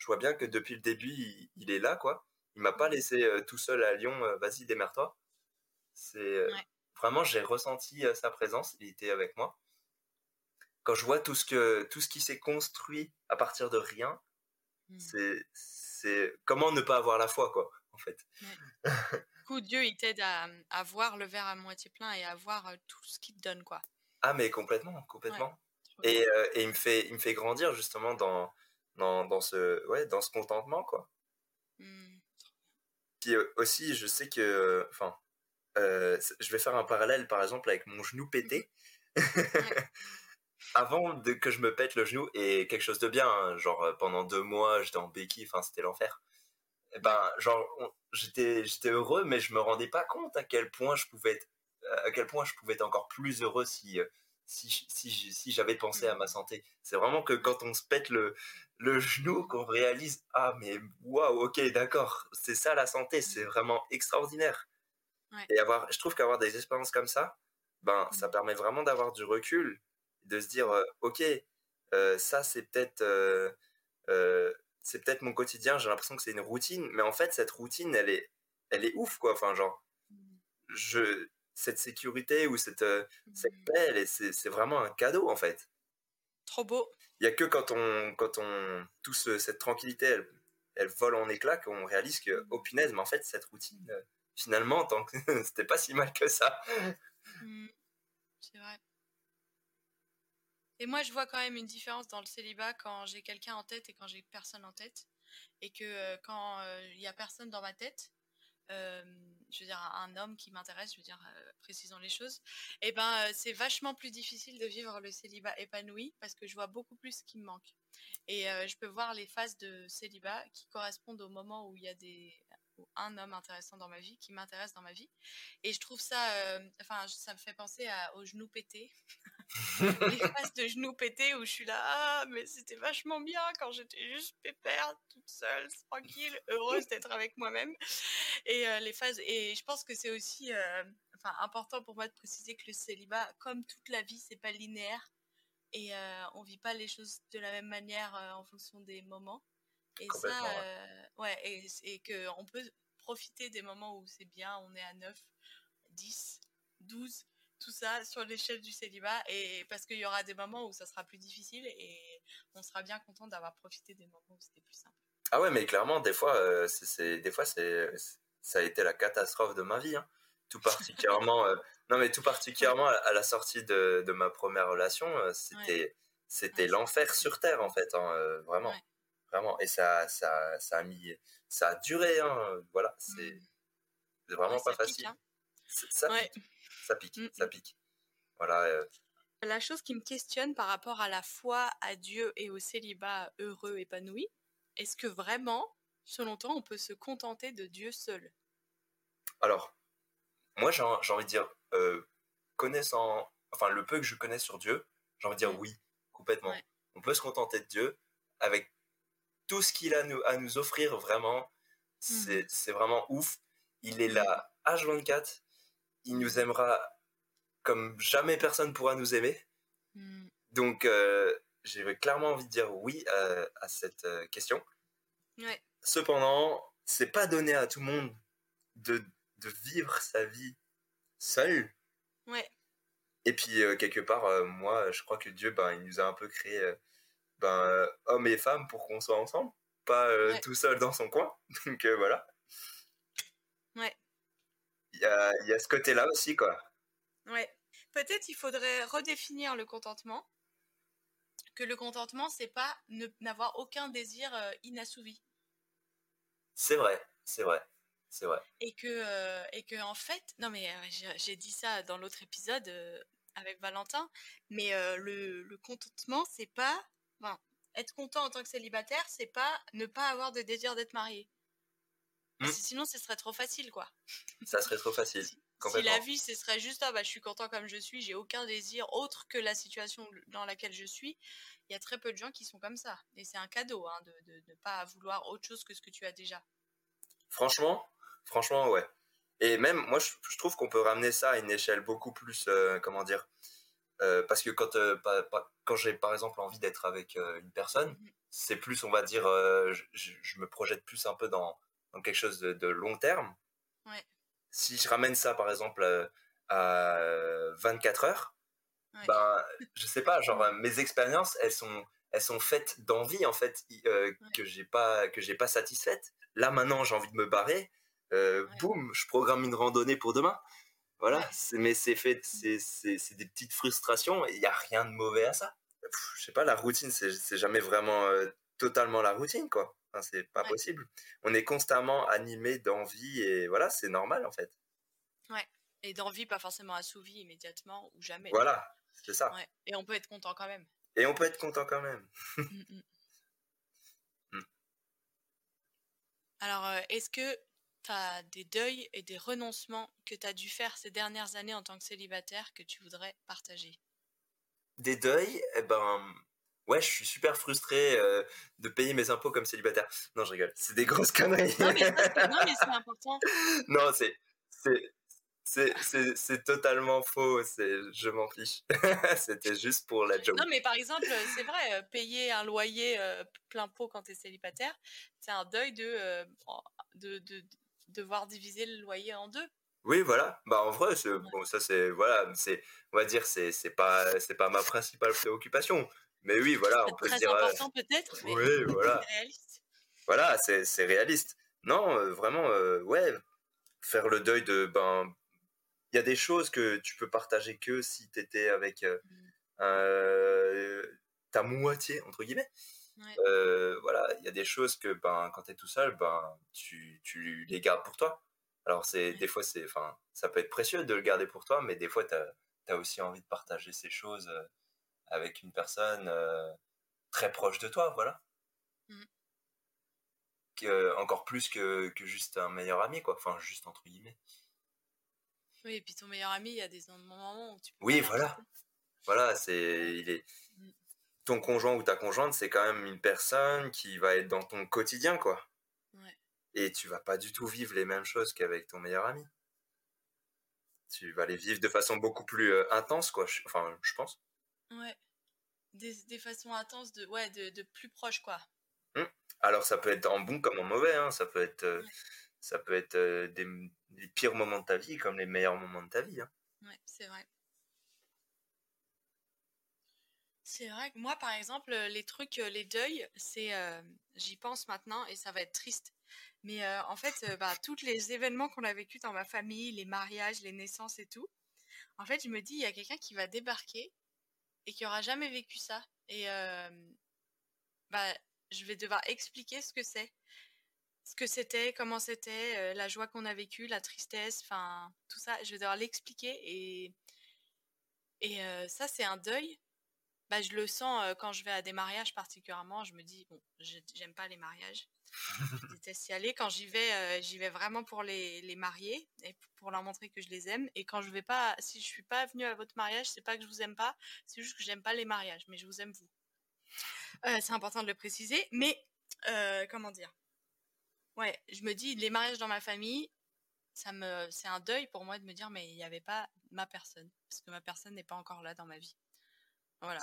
je vois bien que depuis le début, il, est là, quoi. Il m'a pas mmh. laissé euh, tout seul à Lyon, euh, vas-y, démerde-toi. C'est euh, vraiment, j'ai ressenti sa présence, il était avec moi. Quand je vois tout ce que tout ce qui s'est construit à partir de rien, mmh. c'est c'est comment ne pas avoir la foi, quoi, en fait. du coup, Dieu, il t'aide à, à, voir le verre à moitié plein et à voir tout ce qu'il te donne, quoi. Ah, mais complètement, complètement. et, et, il me fait il me fait grandir justement dans dans, dans, ce, ouais, dans ce contentement, quoi. Mmh. Puis euh, aussi, je sais que, enfin, euh, je vais faire un parallèle, par exemple, avec mon genou pété. Avant de, que je me pète le genou, et quelque chose de bien, hein, genre euh, pendant deux mois, j'étais en béquille, enfin, c'était l'enfer. Eh ben, genre, j'étais, j'étais heureux, mais je me rendais pas compte à quel point je pouvais être, à quel point je pouvais être encore plus heureux si, si, si, si j'avais pensé à ma mmh. santé. C'est vraiment que quand on se pète le, le genou qu'on réalise ah mais waouh ok d'accord c'est ça la santé c'est vraiment extraordinaire et avoir je trouve qu'avoir des expériences comme ça ben ça mmh. permet vraiment d'avoir du recul de se dire euh, ok euh, ça c'est peut-être euh, c'est peut-être mon quotidien j'ai l'impression que c'est une routine mais en fait cette routine elle est elle est ouf quoi. Enfin genre je cette sécurité ou cette, cette mmh. paix c'est vraiment un cadeau en fait. Trop beau. Il y a que quand on quand on tout cette tranquillité elle, elle vole en éclats qu'on réalise que oh punaise mais en fait cette routine finalement tant que c'était pas si mal que ça. Mmh. c'est vrai et moi je vois quand même une différence dans le célibat quand j'ai quelqu'un en tête et quand j'ai personne en tête et que euh, quand euh, il y a personne dans ma tête je veux dire, un homme qui m'intéresse, je veux dire, euh, précisons les choses, et eh ben, euh, c'est vachement plus difficile de vivre le célibat épanoui parce que je vois beaucoup plus ce qui me manque. Et euh, je peux voir les phases de célibat qui correspondent au moment où il y a des, un homme intéressant dans ma vie, qui m'intéresse dans ma vie. Et je trouve ça, euh, enfin, ça me fait penser aux genoux pétés. les phases de genoux pétés où je suis là, ah, mais c'était vachement bien quand j'étais juste pépère, toute seule, tranquille, heureuse d'être avec moi-même. Et euh, les phases, et je pense que c'est aussi, euh, enfin, important pour moi de préciser que le célibat, comme toute la vie, c'est pas linéaire. Et on vit pas les choses de la même manière en fonction des moments. Et ça, ouais, et, et qu'on peut profiter des moments où c'est bien, on est à 9, 10, 12, tout ça sur l'échelle du célibat, et parce qu'il y aura des moments où ça sera plus difficile, et on sera bien content d'avoir profité des moments où c'était plus simple. Ah ouais, mais clairement, des fois, c'est, des fois, c'est, ça a été la catastrophe de ma vie. Hein. Tout particulièrement, non mais tout particulièrement à, la sortie de, de ma première relation, c'était, c'était l'enfer sur terre en fait, hein, vraiment vraiment. Et ça, ça, ça a mis, ça a duré, hein. voilà, c'est mmh. vraiment pas facile. Hein. Ça, pique, ça pique, ça pique, Voilà. Euh. La chose qui me questionne par rapport à la foi à Dieu et au célibat heureux, épanoui, est-ce que vraiment, selon toi, on peut se contenter de Dieu seul? Alors, moi, j'ai envie de dire, euh, connaissant, enfin, le peu que je connais sur Dieu, j'ai envie de dire oui, complètement. On peut se contenter de Dieu avec tout ce qu'il a nous, à nous offrir, vraiment, mmh. c'est vraiment ouf. Il est là H24, il nous aimera comme jamais personne pourra nous aimer. Mmh. Donc, euh, j'ai clairement envie de dire oui à, cette euh, question. Cependant, c'est pas donné à tout le monde de, de vivre sa vie seul. Ouais. Et puis, euh, quelque part, moi, je crois que Dieu, ben, il nous a un peu créé ben, hommes et femmes pour qu'on soit ensemble, pas euh, tout seul dans son coin. Donc voilà. Ouais. Il y a, y a ce côté-là aussi, quoi. Ouais. Peut-être il faudrait redéfinir le contentement. Que le contentement, c'est pas n'avoir aucun désir inassouvi. C'est vrai, c'est vrai, c'est vrai. Et que, et que en fait, non mais j'ai dit ça dans l'autre épisode avec Valentin, mais le, le, contentement, c'est pas, enfin, être content en tant que célibataire, c'est pas ne pas avoir de désir d'être marié. Mmh. sinon, ce serait trop facile, quoi. Ça serait trop facile. Si, la vie, ce serait juste, ah bah, je suis content comme je suis, j'ai aucun désir autre que la situation dans laquelle je suis, il y a très peu de gens qui sont comme ça. Et c'est un cadeau hein, de ne pas vouloir autre chose que ce que tu as déjà. Franchement, franchement, ouais. Et même, moi, je, trouve qu'on peut ramener ça à une échelle beaucoup plus, euh, comment dire, euh, parce que quand, euh, quand j'ai par exemple envie d'être avec une personne, mmh c'est plus, on va dire, je, me projette plus un peu dans, quelque chose de, long terme. Si je ramène ça, par exemple, à 24 heures, ben, je sais pas, genre, mes expériences, elles sont, elles sont faites d'envie, en fait, que j'ai pas, que j'ai pas satisfaite. Là, maintenant, j'ai envie de me barrer. Boum, je programme une randonnée pour demain. Voilà, mais c'est fait, c'est des petites frustrations et il n'y a rien de mauvais à ça. je sais pas, la routine, c'est jamais vraiment euh, totalement la routine, quoi. Enfin, c'est pas possible. On est constamment animé d'envie et voilà, c'est normal en fait. Ouais, et d'envie pas forcément assouvie immédiatement ou jamais. Voilà, c'est ça. Et on peut être content quand même. Et on peut être content quand même. Mmh, mmh. Mmh. Alors, euh, est-ce que tu as des deuils et des renoncements que tu as dû faire ces dernières années en tant que célibataire que tu voudrais partager? Des deuils Eh ben, ouais, je suis super frustré euh, de payer mes impôts comme célibataire. Non, je rigole. C'est des grosses conneries. non, mais, c'est important. non, c'est. C'est totalement faux, je m'en fiche. C'était juste pour la joke. Non, mais par exemple, c'est vrai, euh, payer un loyer euh, plein pot quand tu es célibataire, c'est un deuil de, de, de, devoir diviser le loyer en deux. Oui, voilà. Bah en vrai, bon, ça c'est voilà, c'est on va dire c'est c'est pas c'est pas ma principale préoccupation. Mais oui, voilà, on peut très dire. Euh, important peut-être. oui, voilà. réaliste. Voilà, c'est c'est réaliste. Non, euh, vraiment, euh, ouais, faire le deuil de ben, il y a des choses que tu peux partager que si tu étais avec mmh. ta moitié entre guillemets. Voilà, il y a des choses que ben, quand tu es tout seul, ben, tu, tu les gardes pour toi. Alors, c'est des fois, c'est, enfin, ça peut être précieux de le garder pour toi, mais des fois, tu as, aussi envie de partager ces choses avec une personne euh, très proche de toi, voilà. Mmh. encore plus que, que, juste un meilleur ami, quoi. Enfin, juste entre guillemets. Oui, et puis ton meilleur ami, il y a des moments où tu peux. Oui, voilà. Voilà, c'est. Il est ton conjoint ou ta conjointe, c'est quand même une personne qui va être dans ton quotidien, quoi. Et tu vas pas du tout vivre les mêmes choses qu'avec ton meilleur ami. Tu vas les vivre de façon beaucoup plus euh, intense, quoi. Enfin, je pense. Ouais. Des, façons intenses, de, ouais, de, plus proches, quoi. Hum. Alors, ça peut être en bon comme en mauvais, hein. Ça peut être, euh, ça peut être euh, des, pires moments de ta vie comme les meilleurs moments de ta vie. Hein. Ouais, c'est vrai. C'est vrai que moi, par exemple, les trucs, les deuils, c'est, j'y pense maintenant et ça va être triste. Mais en fait, bah, tous les événements qu'on a vécu dans ma famille, les mariages, les naissances et tout, en fait, je me dis, il y a quelqu'un qui va débarquer et qui aura jamais vécu ça. Et bah, je vais devoir expliquer ce que c'est, ce que c'était, comment c'était, la joie qu'on a vécue, la tristesse, enfin tout ça. Je vais devoir l'expliquer et et ça, c'est un deuil bah, je le sens quand je vais à des mariages particulièrement. Je me dis, bon, j'aime pas les mariages. Je déteste y aller. Quand j'y vais, j'y vais vraiment pour les, les marier et pour leur montrer que je les aime. Et quand je vais pas, si je suis pas venue à votre mariage, c'est pas que je vous aime pas, c'est juste que j'aime pas les mariages, mais je vous aime vous. c'est important de le préciser. Mais comment dire? Ouais, je me dis, les mariages dans ma famille, ça me, c'est un deuil pour moi de me dire, mais il n'y avait pas ma personne, parce que ma personne n'est pas encore là dans ma vie.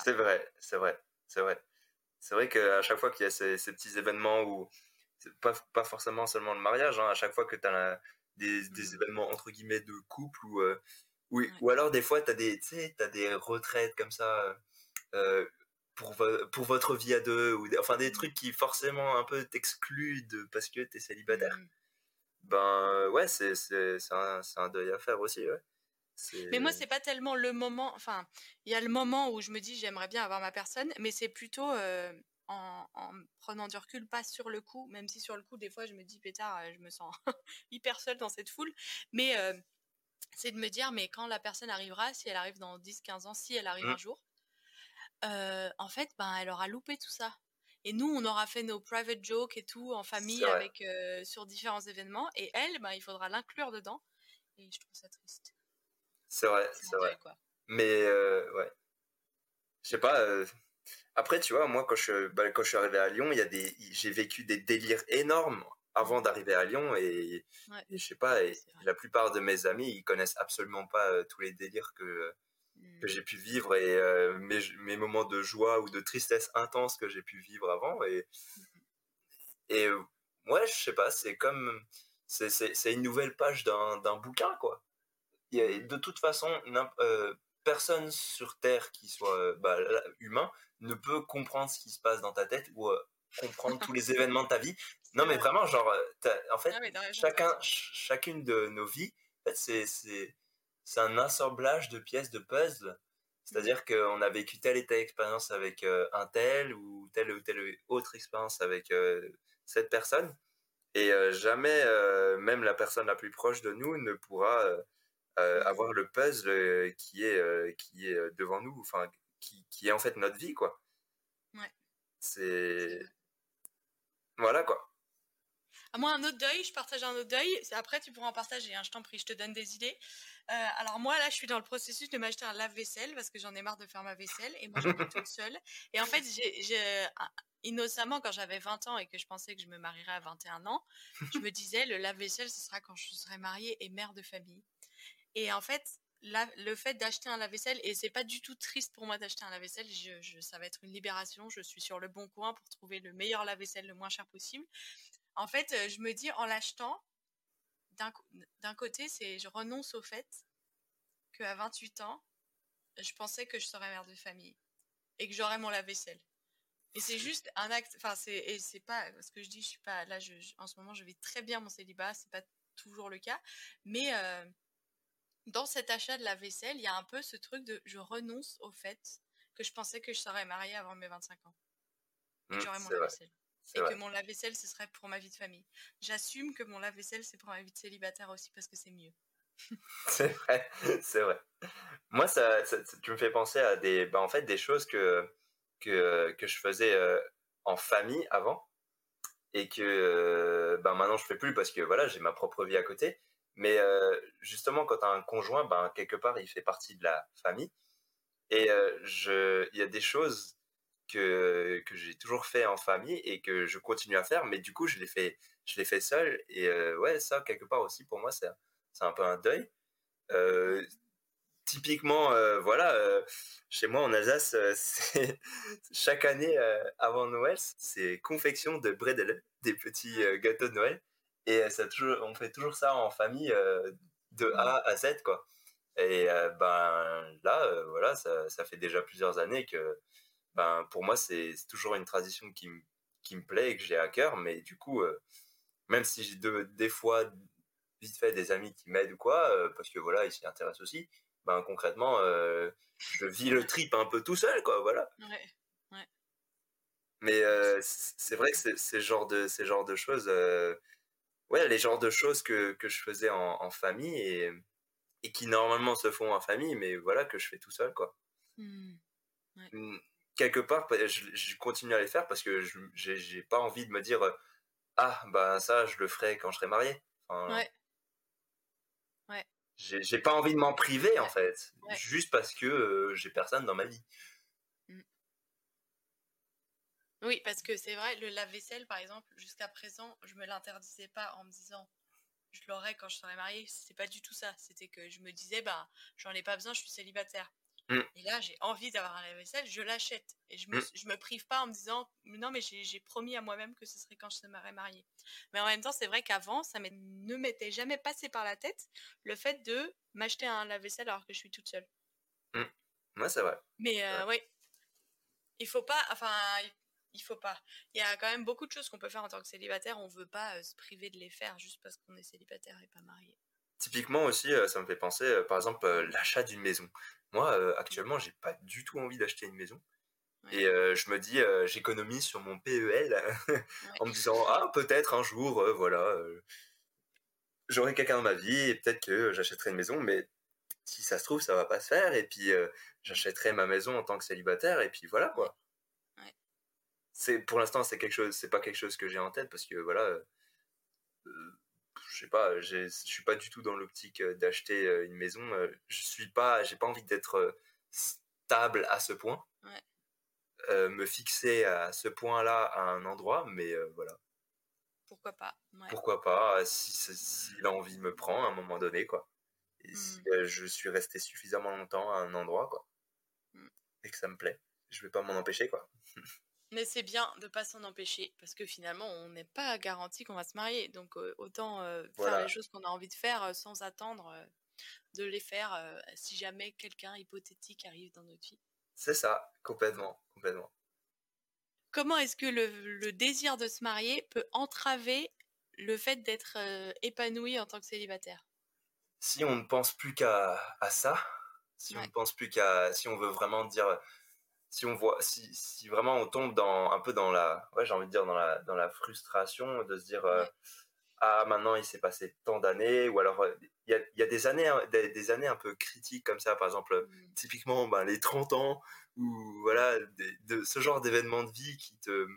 C'est vrai, c'est vrai, c'est vrai. C'est vrai qu'à chaque fois qu'il y a ces, petits événements où, pas, pas forcément seulement le mariage, hein, à chaque fois que tu as des, des, mmh. événements entre guillemets de couple ou, euh, ou, ou alors des fois tu as, des, as des retraites comme ça, euh, pour, pour votre vie à deux, ou enfin des trucs qui forcément un peu t'excluent parce que t'es célibataire. Mmh. Ben ouais, c'est un, un deuil à faire aussi, ouais. Mais moi, c'est pas tellement le moment. Enfin, il y a le moment où je me dis j'aimerais bien avoir ma personne, mais c'est plutôt euh, en, prenant du recul, pas sur le coup, même si sur le coup, des fois, je me dis pétard, euh, je me sens hyper seule dans cette foule. Mais euh, c'est de me dire, mais quand la personne arrivera, si elle arrive dans 10-15 ans, si elle arrive mmh. un jour, en fait, ben, elle aura loupé tout ça. Et nous, on aura fait nos private jokes et tout en famille avec sur différents événements. Et elle, ben, il faudra l'inclure dedans. Et je trouve ça triste. C'est vrai, c'est vrai. Mais euh, ouais. Je sais pas. Euh, après, tu vois, moi, quand je, bah, quand je suis arrivé à Lyon, il y a des, j'ai vécu des délires énormes avant d'arriver à Lyon et, je sais pas. Et la plupart de mes amis, ils connaissent absolument pas euh, tous les délires que que mmh. j'ai pu vivre et mes, mes, moments de joie ou de tristesse intense que j'ai pu vivre avant et mmh et ouais, je sais pas. C'est comme c'est une nouvelle page d'un bouquin quoi de toute façon, euh, personne sur Terre qui soit euh, bah, humain ne peut comprendre ce qui se passe dans ta tête ou euh, comprendre tous les événements de ta vie. Non, mais vraiment, genre, en fait, chacun, chacune de nos vies, en fait, c'est un assemblage de pièces de puzzle. C'est-à-dire qu'on a vécu telle et telle expérience avec un tel ou telle ou telle autre expérience avec cette personne. Et jamais, même la personne la plus proche de nous ne pourra euh, avoir le puzzle euh, qui est, euh, qui est devant nous, enfin, qui, qui, est en fait notre vie, quoi. Ouais. C'est. Voilà, quoi. À moi, un autre deuil, je partage un autre deuil. Après, tu pourras en partager, hein, je t'en prie, je te donne des idées. alors moi, là, je suis dans le processus de m'acheter un lave-vaisselle parce que j'en ai marre de faire ma vaisselle et moi, j'en ai toute seule. Et en fait, j'ai, innocemment, quand j'avais 20 ans et que je pensais que je me marierais à 21 ans, je me disais, le lave-vaisselle, ce sera quand je serai mariée et mère de famille. Et en fait, le fait d'acheter un lave-vaisselle, et c'est pas du tout triste pour moi d'acheter un lave-vaisselle, je, ça va être une libération, je suis sur le bon coin pour trouver le meilleur lave-vaisselle le moins cher possible. En fait, euh, je me dis en l'achetant, d'un côté, c'est je renonce au fait qu'à 28 ans, je pensais que je serais mère de famille et que j'aurais mon lave-vaisselle. Et c'est juste un acte, enfin c'est c'est pas ce que je dis, je suis pas là, je, en ce moment je vis très bien mon célibat, c'est pas toujours le cas, mais euh, dans cet achat de la vaisselle, il y a un peu ce truc de je renonce au fait que je pensais que je serais mariée avant mes 25 ans. que mmh, j'aurais mon lave-vaisselle. Et que mon lave-vaisselle, ce serait pour ma vie de famille. J'assume que mon lave-vaisselle, c'est pour ma vie de célibataire aussi parce que c'est mieux. c'est vrai, c'est vrai. Moi, ça, tu me fais penser à des, bah, en fait, des choses que, que, que je faisais euh, en famille avant et que euh, bah, maintenant je fais plus parce que voilà, j'ai ma propre vie à côté. Mais euh, justement, quand tu as un conjoint, ben, quelque part, il fait partie de la famille. Et euh, je, il y a des choses que, que j'ai toujours fait en famille et que je continue à faire, mais du coup, je les fais, je les fais seul. Et euh, ouais, ça, quelque part aussi, pour moi, c'est, c'est un peu un deuil. typiquement, voilà, chez moi en Alsace, chaque année avant Noël, c'est confection de bredel, des petits gâteaux de Noël. Et ça toujours, on fait toujours ça en famille euh, de A à Z, quoi. Et euh, ben là, euh, voilà, ça, ça, fait déjà plusieurs années que ben, pour moi, c'est toujours une tradition qui, qui me plaît et que j'ai à cœur. Mais du coup, même si j'ai des fois vite fait des amis qui m'aident ou quoi, parce que voilà, ils s'y intéressent aussi, ben concrètement, je vis le trip un peu tout seul, quoi, voilà. Ouais, ouais. Mais c'est vrai que c'est ce genre de, ces genres de choses ouais, les genres de choses que, que je faisais en, en, famille et, et qui normalement se font en famille, mais voilà, que je fais tout seul, quoi. Mmh. Mmh, quelque part, je, je, continue à les faire parce que je j'ai pas envie de me dire ah bah ça je le ferai quand je serai marié. Enfin, ouais. Ouais. J'ai pas envie de m'en priver en fait, juste parce que euh, j'ai personne dans ma vie. Oui, parce que c'est vrai, le lave-vaisselle, par exemple, jusqu'à présent, je me l'interdisais pas en me disant je l'aurai quand je serai mariée. C'est pas du tout ça. C'était que je me disais, bah, j'en ai pas besoin, je suis célibataire. Mmh. Et là, j'ai envie d'avoir un lave-vaisselle, je l'achète. Et je me, mmh. je me prive pas en me disant, non, mais j'ai promis à moi-même que ce serait quand je serais mariée. Mais en même temps, c'est vrai qu'avant, ça ne m'était jamais passé par la tête le fait de m'acheter un lave-vaisselle alors que je suis toute seule. Moi, mmh. c'est vrai. Mais euh, oui, il faut pas, enfin, il faut pas. Il y a quand même beaucoup de choses qu'on peut faire en tant que célibataire. On veut pas se priver de les faire juste parce qu'on est célibataire et pas marié. Typiquement aussi, ça me fait penser, par exemple, l'achat d'une maison. Moi, actuellement, j'ai pas du tout envie d'acheter une maison. Et je me dis, j'économise sur mon PEL en me disant, ah, peut-être un jour, voilà, j'aurai quelqu'un dans ma vie et peut-être que j'achèterai une maison, mais si ça se trouve, ça va pas se faire. Et puis, j'achèterai ma maison en tant que célibataire et puis voilà, quoi. C'est, pour l'instant, c'est quelque chose, c'est pas quelque chose que j'ai en tête parce que voilà, je sais pas, je suis pas du tout dans l'optique d'acheter une maison. Je suis pas, j'ai pas envie d'être stable à ce point. me fixer à ce point-là à un endroit, mais voilà. Pourquoi pas Pourquoi pas, si, si l'envie me prend à un moment donné, quoi. Et si mmh. je suis resté suffisamment longtemps à un endroit, quoi. Mmh. Et que ça me plaît, je vais pas m'en empêcher, quoi. Mais c'est bien de pas s'en empêcher parce que finalement, on n'est pas garanti qu'on va se marier. Donc autant faire les choses qu'on a envie de faire sans attendre de les faire si jamais quelqu'un hypothétique arrive dans notre vie. C'est ça, complètement, complètement. Comment est-ce que le, désir de se marier peut entraver le fait d'être épanoui en tant que célibataire? Si on ne pense plus qu'à ça, si on ne pense plus qu'à, si on veut vraiment dire si on voit si, si, vraiment on tombe dans un peu dans la ouais j'ai envie de dire dans la dans la frustration de se dire euh, ah maintenant il s'est passé tant d'années ou alors euh, il y, a, y a, des années hein, des, années un peu critiques comme ça par exemple mmh. typiquement ben, les 30 ans ou voilà de ce genre d'événements de vie qui te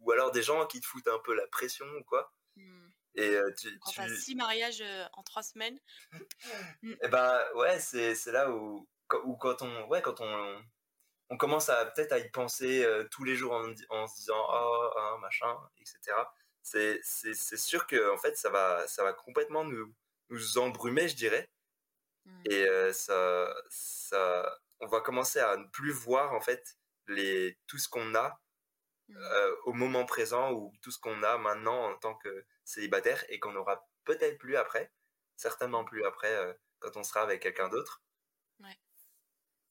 ou alors des gens qui te foutent un peu la pression ou quoi mmh. et euh, tu, tu... six mariages en trois semaines et eh ben ouais c'est là où, où quand on ouais quand on on commence à peut-être à y penser euh, tous les jours en, se disant oh, oh machin etc c'est c'est sûr que en fait ça va ça va complètement nous nous embrumer je dirais. Mmh. et euh, ça ça on va commencer à ne plus voir en fait les tout ce qu'on a mmh. euh, au moment présent ou tout ce qu'on a maintenant en tant que célibataire et qu'on aura peut-être plus après certainement plus après quand on sera avec quelqu'un d'autre. Ouais.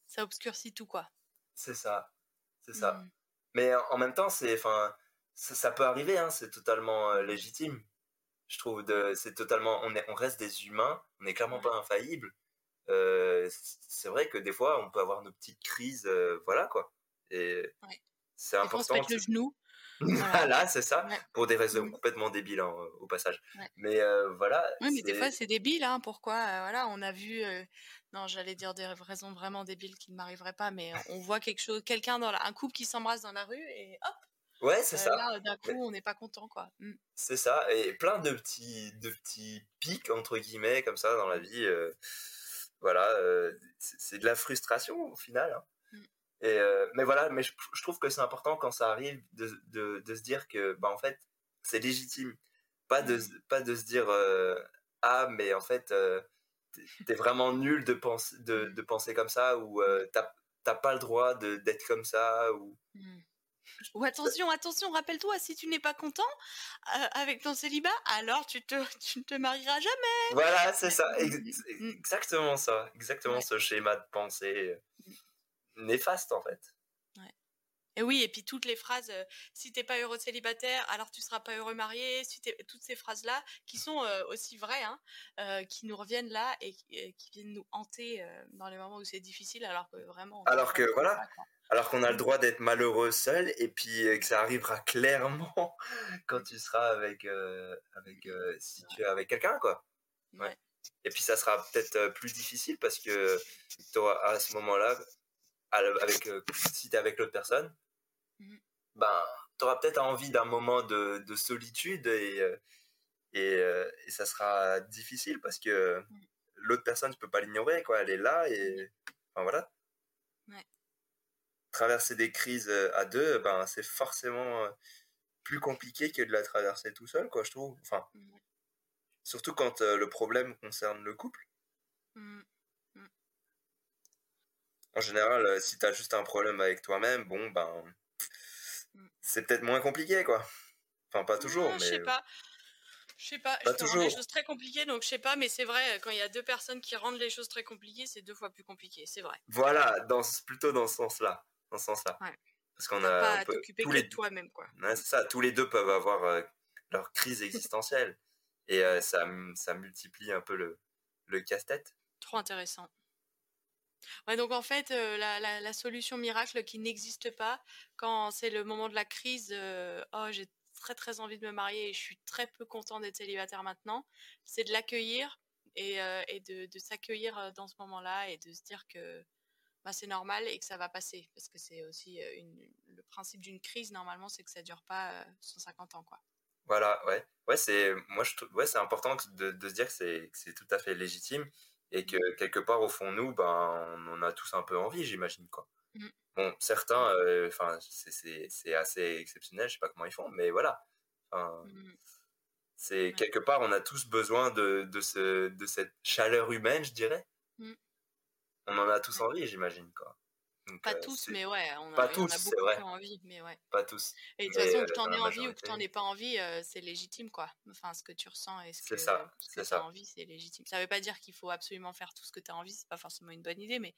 Ça obscurcit tout quoi c'est ça. C'est ça. Mmh. Mais en même temps, c'est, enfin, ça, peut arriver, hein, c'est totalement légitime. Je trouve de, c'est totalement, on, est, on reste des humains, on n'est clairement pas infaillible. c'est vrai que des fois, on peut avoir nos petites crises, voilà quoi. Et c'est important. On se le genou. voilà, c'est ça, pour des raisons mmh. complètement débiles hein, au passage. Mais voilà. Oui, mais des fois c'est débile, hein, pourquoi Voilà, on a vu non, j'allais dire des raisons vraiment débiles qui ne m'arriveraient pas, mais on voit quelque chose, quelqu'un dans un couple qui s'embrasse dans la rue et hop. Ouais, c'est ça. Là, d'un coup, on n'est pas content, quoi. Mmh. C'est ça, et plein de petits, de petits pics entre guillemets comme ça dans la vie. voilà, c'est de la frustration au final. Hein. Et mais voilà, mais je, trouve que c'est important quand ça arrive de, de, de, se dire que, bah en fait, c'est légitime, pas de mmh. pas de se dire ah mais en fait t'es vraiment nul de penser, de, de, penser comme ça ou euh, t'as pas le droit d'être comme ça ou. Mmh. Ou attention, attention, rappelle-toi, si tu n'es pas content euh, avec ton célibat, alors tu te, tu ne te marieras jamais. Voilà, c'est ça, exactement ça, exactement ce schéma de pensée. Néfaste en fait. Et oui, et puis toutes les phrases, si si t'es pas heureux célibataire, alors tu seras pas heureux marié, si toutes ces phrases-là, qui sont aussi vraies, hein, qui nous reviennent là et, qui viennent nous hanter dans les moments où c'est difficile, alors que vraiment. Alors que voilà, alors qu'on a le droit d'être malheureux seul, et puis que ça arrivera clairement quand tu seras avec, avec si tu es avec quelqu'un, quoi. Ouais. Et puis ça sera peut-être plus difficile parce que à ce moment-là, avec, si tu es avec l'autre personne, Mmh. ben, tu auras peut-être envie d'un moment de, de, solitude et, euh, et, euh, et, ça sera difficile parce que l'autre personne, tu peux pas l'ignorer, quoi. Elle est là et. Enfin, voilà. Traverser des crises euh, à deux, ben, c'est forcément plus compliqué que de la traverser tout seul, quoi, je trouve. Enfin, surtout quand le problème concerne le couple. En général, si tu as juste un problème avec toi-même, bon, ben c'est peut-être moins compliqué, quoi. Enfin, pas toujours, mais. Je sais pas. Je sais pas, pas je toujours. des choses très compliquées, donc je sais pas, mais c'est vrai, quand il y a deux personnes qui rendent les choses très compliquées, c'est deux fois plus compliqué, c'est vrai. Voilà, dans, plutôt dans ce sens-là. Dans ce sens-là. Parce qu'on a. Pas t'occuper que les... de toi-même, quoi. Ouais, c'est ça. Tous les deux peuvent avoir leur crise existentielle. Et ça, ça multiplie un peu le, le casse-tête. Trop intéressant. Donc en fait, la, solution miracle qui n'existe pas quand c'est le moment de la crise, oh j'ai très très envie de me marier et je suis très peu content d'être célibataire maintenant, c'est de l'accueillir et, de, s'accueillir dans ce moment-là et de se dire que bah, c'est normal et que ça va passer parce que c'est aussi le principe d'une crise normalement c'est que ça dure pas 150 ans quoi. Voilà, ouais. Ouais, c'est ouais, important de, se dire que c'est tout à fait légitime et que mmh. quelque part au fond nous ben on en a tous un peu envie, j'imagine quoi. Mmh. Bon, certains euh, enfin c'est c'est assez exceptionnel, je sais pas comment ils font mais voilà. Mmh. c'est quelque part on a tous besoin de de ce de cette chaleur humaine, je dirais. On en a tous envie, j'imagine quoi pas tous, mais ouais, on a, pas tous, a beaucoup envie, mais ouais. Pas tous. Et de toute façon, que tu en aies envie ou que tu n'en aies pas envie, c'est légitime, quoi. Enfin, ce que tu ressens et ce que, ça, tu as envie, c'est légitime. Ça veut pas dire qu'il faut absolument faire tout ce que tu as envie, c'est pas forcément une bonne idée, mais,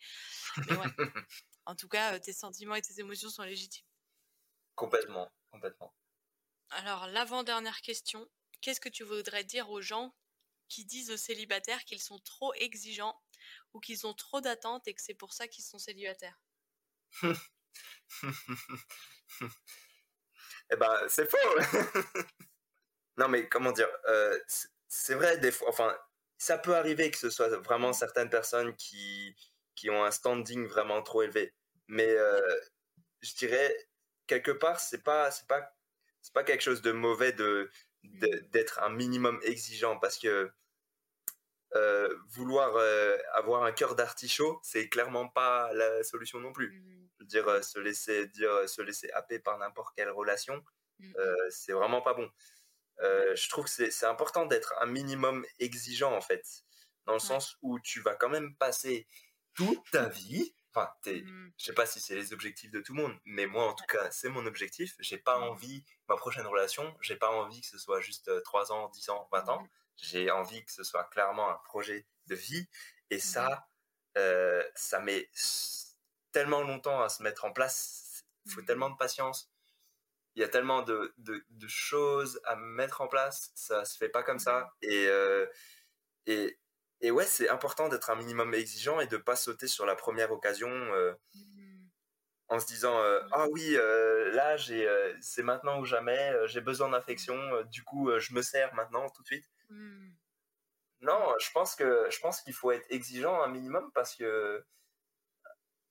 mais ouais. en tout cas, tes sentiments et tes émotions sont légitimes. Complètement, complètement. Alors, l'avant-dernière question, qu'est-ce que tu voudrais dire aux gens qui disent aux célibataires qu'ils sont trop exigeants ou qu'ils ont trop d'attentes et que c'est pour ça qu'ils sont célibataires? eh ben, c'est faux. non, mais comment dire euh, C'est vrai, des fois, enfin, ça peut arriver que ce soit vraiment certaines personnes qui, qui ont un standing vraiment trop élevé. Mais euh, je dirais, quelque part, c'est pas, c'est pas, c'est pas quelque chose de mauvais de, d'être un minimum exigeant parce que euh, vouloir avoir un cœur d'artichaut, c'est clairement pas la solution non plus. Mmh dire euh, se laisser dire euh, se laisser happer par n'importe quelle relation, mmh. euh, c'est vraiment pas bon. je trouve que c'est important d'être un minimum exigeant en fait, dans le sens où tu vas quand même passer toute ta vie. Enfin, mmh. je sais pas si c'est les objectifs de tout le monde, mais moi en tout cas c'est mon objectif. J'ai pas mmh. envie ma prochaine relation, j'ai pas envie que ce soit juste 3 ans, 10 ans, 20 ans. J'ai envie que ce soit clairement un projet de vie. Et ça, ça met tellement longtemps à se mettre en place. Il faut mmh. tellement de patience. Il y a tellement de, de, choses à mettre en place. Ça se fait pas comme ça. Mmh. Et, euh, et, et ouais, c'est important d'être un minimum exigeant et de pas sauter sur la première occasion euh, mmh. en se disant euh, ah oui là j'ai c'est maintenant ou jamais j'ai besoin d'affection du coup je me sers maintenant tout de suite. Non, je pense que je pense qu'il faut être exigeant un minimum parce que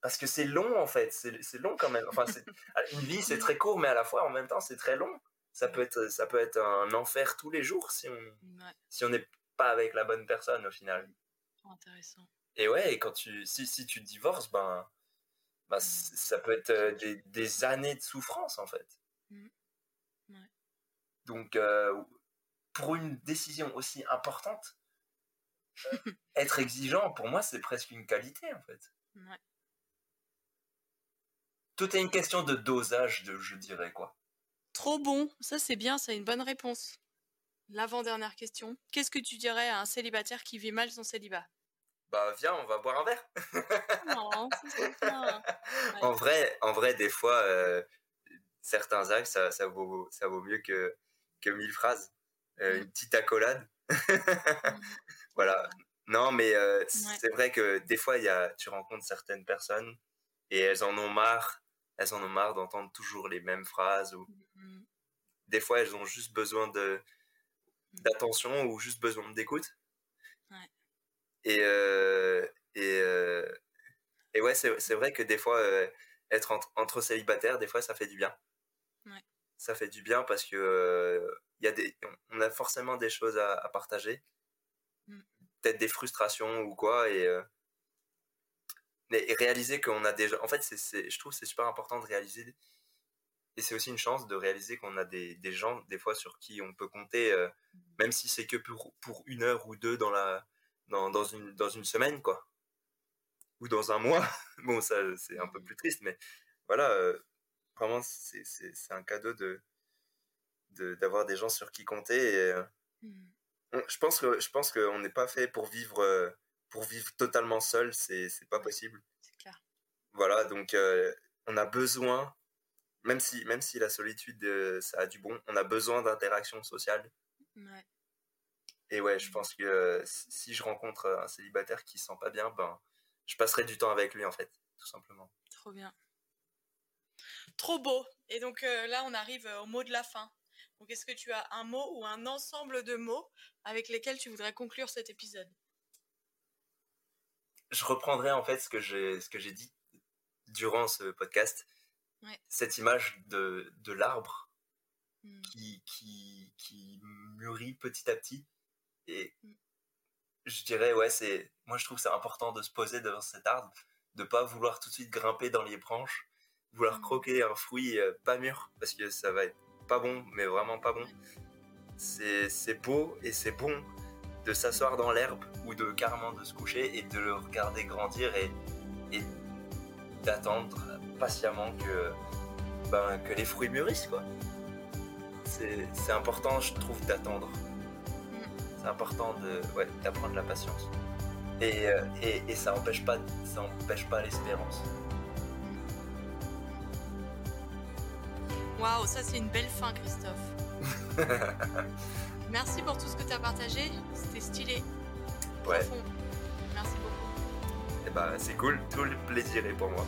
parce que c'est long en fait, c'est long quand même. Enfin, une vie c'est très court, mais à la fois en même temps c'est très long. Ça peut être, ça peut être un enfer tous les jours si on si on n'est pas avec la bonne personne au final. Intéressant. Et ouais, et quand tu si, si tu divorces, ben, ben ça peut être euh, des, des, années de souffrance en fait. Mmh. Ouais. Donc euh, pour une décision aussi importante, euh, être exigeant pour moi c'est presque une qualité en fait. Ouais. Tout est une question de dosage, de, je dirais quoi? Trop bon, ça c'est bien, c'est une bonne réponse. L'avant-dernière question. Qu'est-ce que tu dirais à un célibataire qui vit mal son célibat? Bah viens, on va boire un verre. non, En vrai, en vrai, des fois, euh, certains actes, ça, ça, vaut, ça vaut mieux que, que mille phrases. Euh, une petite accolade. Mm. voilà. Non, mais euh, c'est vrai que des fois, y a, tu rencontres certaines personnes et elles en ont marre elles en ont marre d'entendre toujours les mêmes phrases ou mmh. des fois elles ont juste besoin de mmh. d'attention ou juste besoin d'écoute. Ouais. Et euh, et euh, et ouais, c'est vrai que des fois être entre, célibataires, des fois ça fait du bien. Ouais. Ça fait du bien parce que il y a des on a forcément des choses à, à partager. Mmh. Peut-être des frustrations ou quoi et mais réaliser qu'on a déjà. En fait, c'est, je trouve c'est super important de réaliser. Et c'est aussi une chance de réaliser qu'on a des, des, gens, des fois, sur qui on peut compter, euh, même si c'est que pour, pour une heure ou deux dans, la, dans, dans, une, dans une semaine, quoi. Ou dans un mois. bon, ça, c'est un peu plus triste, mais voilà, euh, vraiment, c'est, un cadeau de, de, d'avoir des gens sur qui compter. Et, euh, mmh. je pense que je pense qu'on n'est pas fait pour vivre pour vivre totalement seul, c'est pas possible. C'est clair. Voilà, donc euh, on a besoin même si, même si la solitude, euh, ça a du bon, on a besoin d'interaction sociale. Ouais. Et ouais, je pense que euh, si je rencontre un célibataire qui se sent pas bien, ben, je passerai du temps avec lui, en fait, tout simplement. Trop bien. Trop beau. Et donc euh, là, on arrive au mot de la fin. Donc, est-ce que tu as un mot ou un ensemble de mots avec lesquels tu voudrais conclure cet épisode? Je reprendrai en fait ce que j'ai, ce que j'ai dit durant ce podcast. Cette image de, de l'arbre hmm. qui, qui, qui, mûrit petit à petit. Et hmm. je dirais, ouais, c'est, moi je trouve c'est important de se poser devant cet arbre, de pas vouloir tout de suite grimper dans les branches, vouloir croquer un fruit euh, pas mûr, parce que ça va être pas bon, mais vraiment pas bon. C'est beau et c'est bon de s'asseoir dans l'herbe ou de carrément de se coucher et de le regarder grandir et, et d'attendre patiemment que, ben, que les fruits mûrissent. quoi. C'est important, je trouve, d'attendre. C'est important d'apprendre de, la patience. Et, euh, ça n'empêche pas, pas l'espérance. Waouh, ça c'est une belle fin, Christophe. Merci pour tout ce que tu as partagé. C'était stylé. Ouais. Merci beaucoup. Eh bah, ben, c'est cool. Tout le plaisir est pour moi.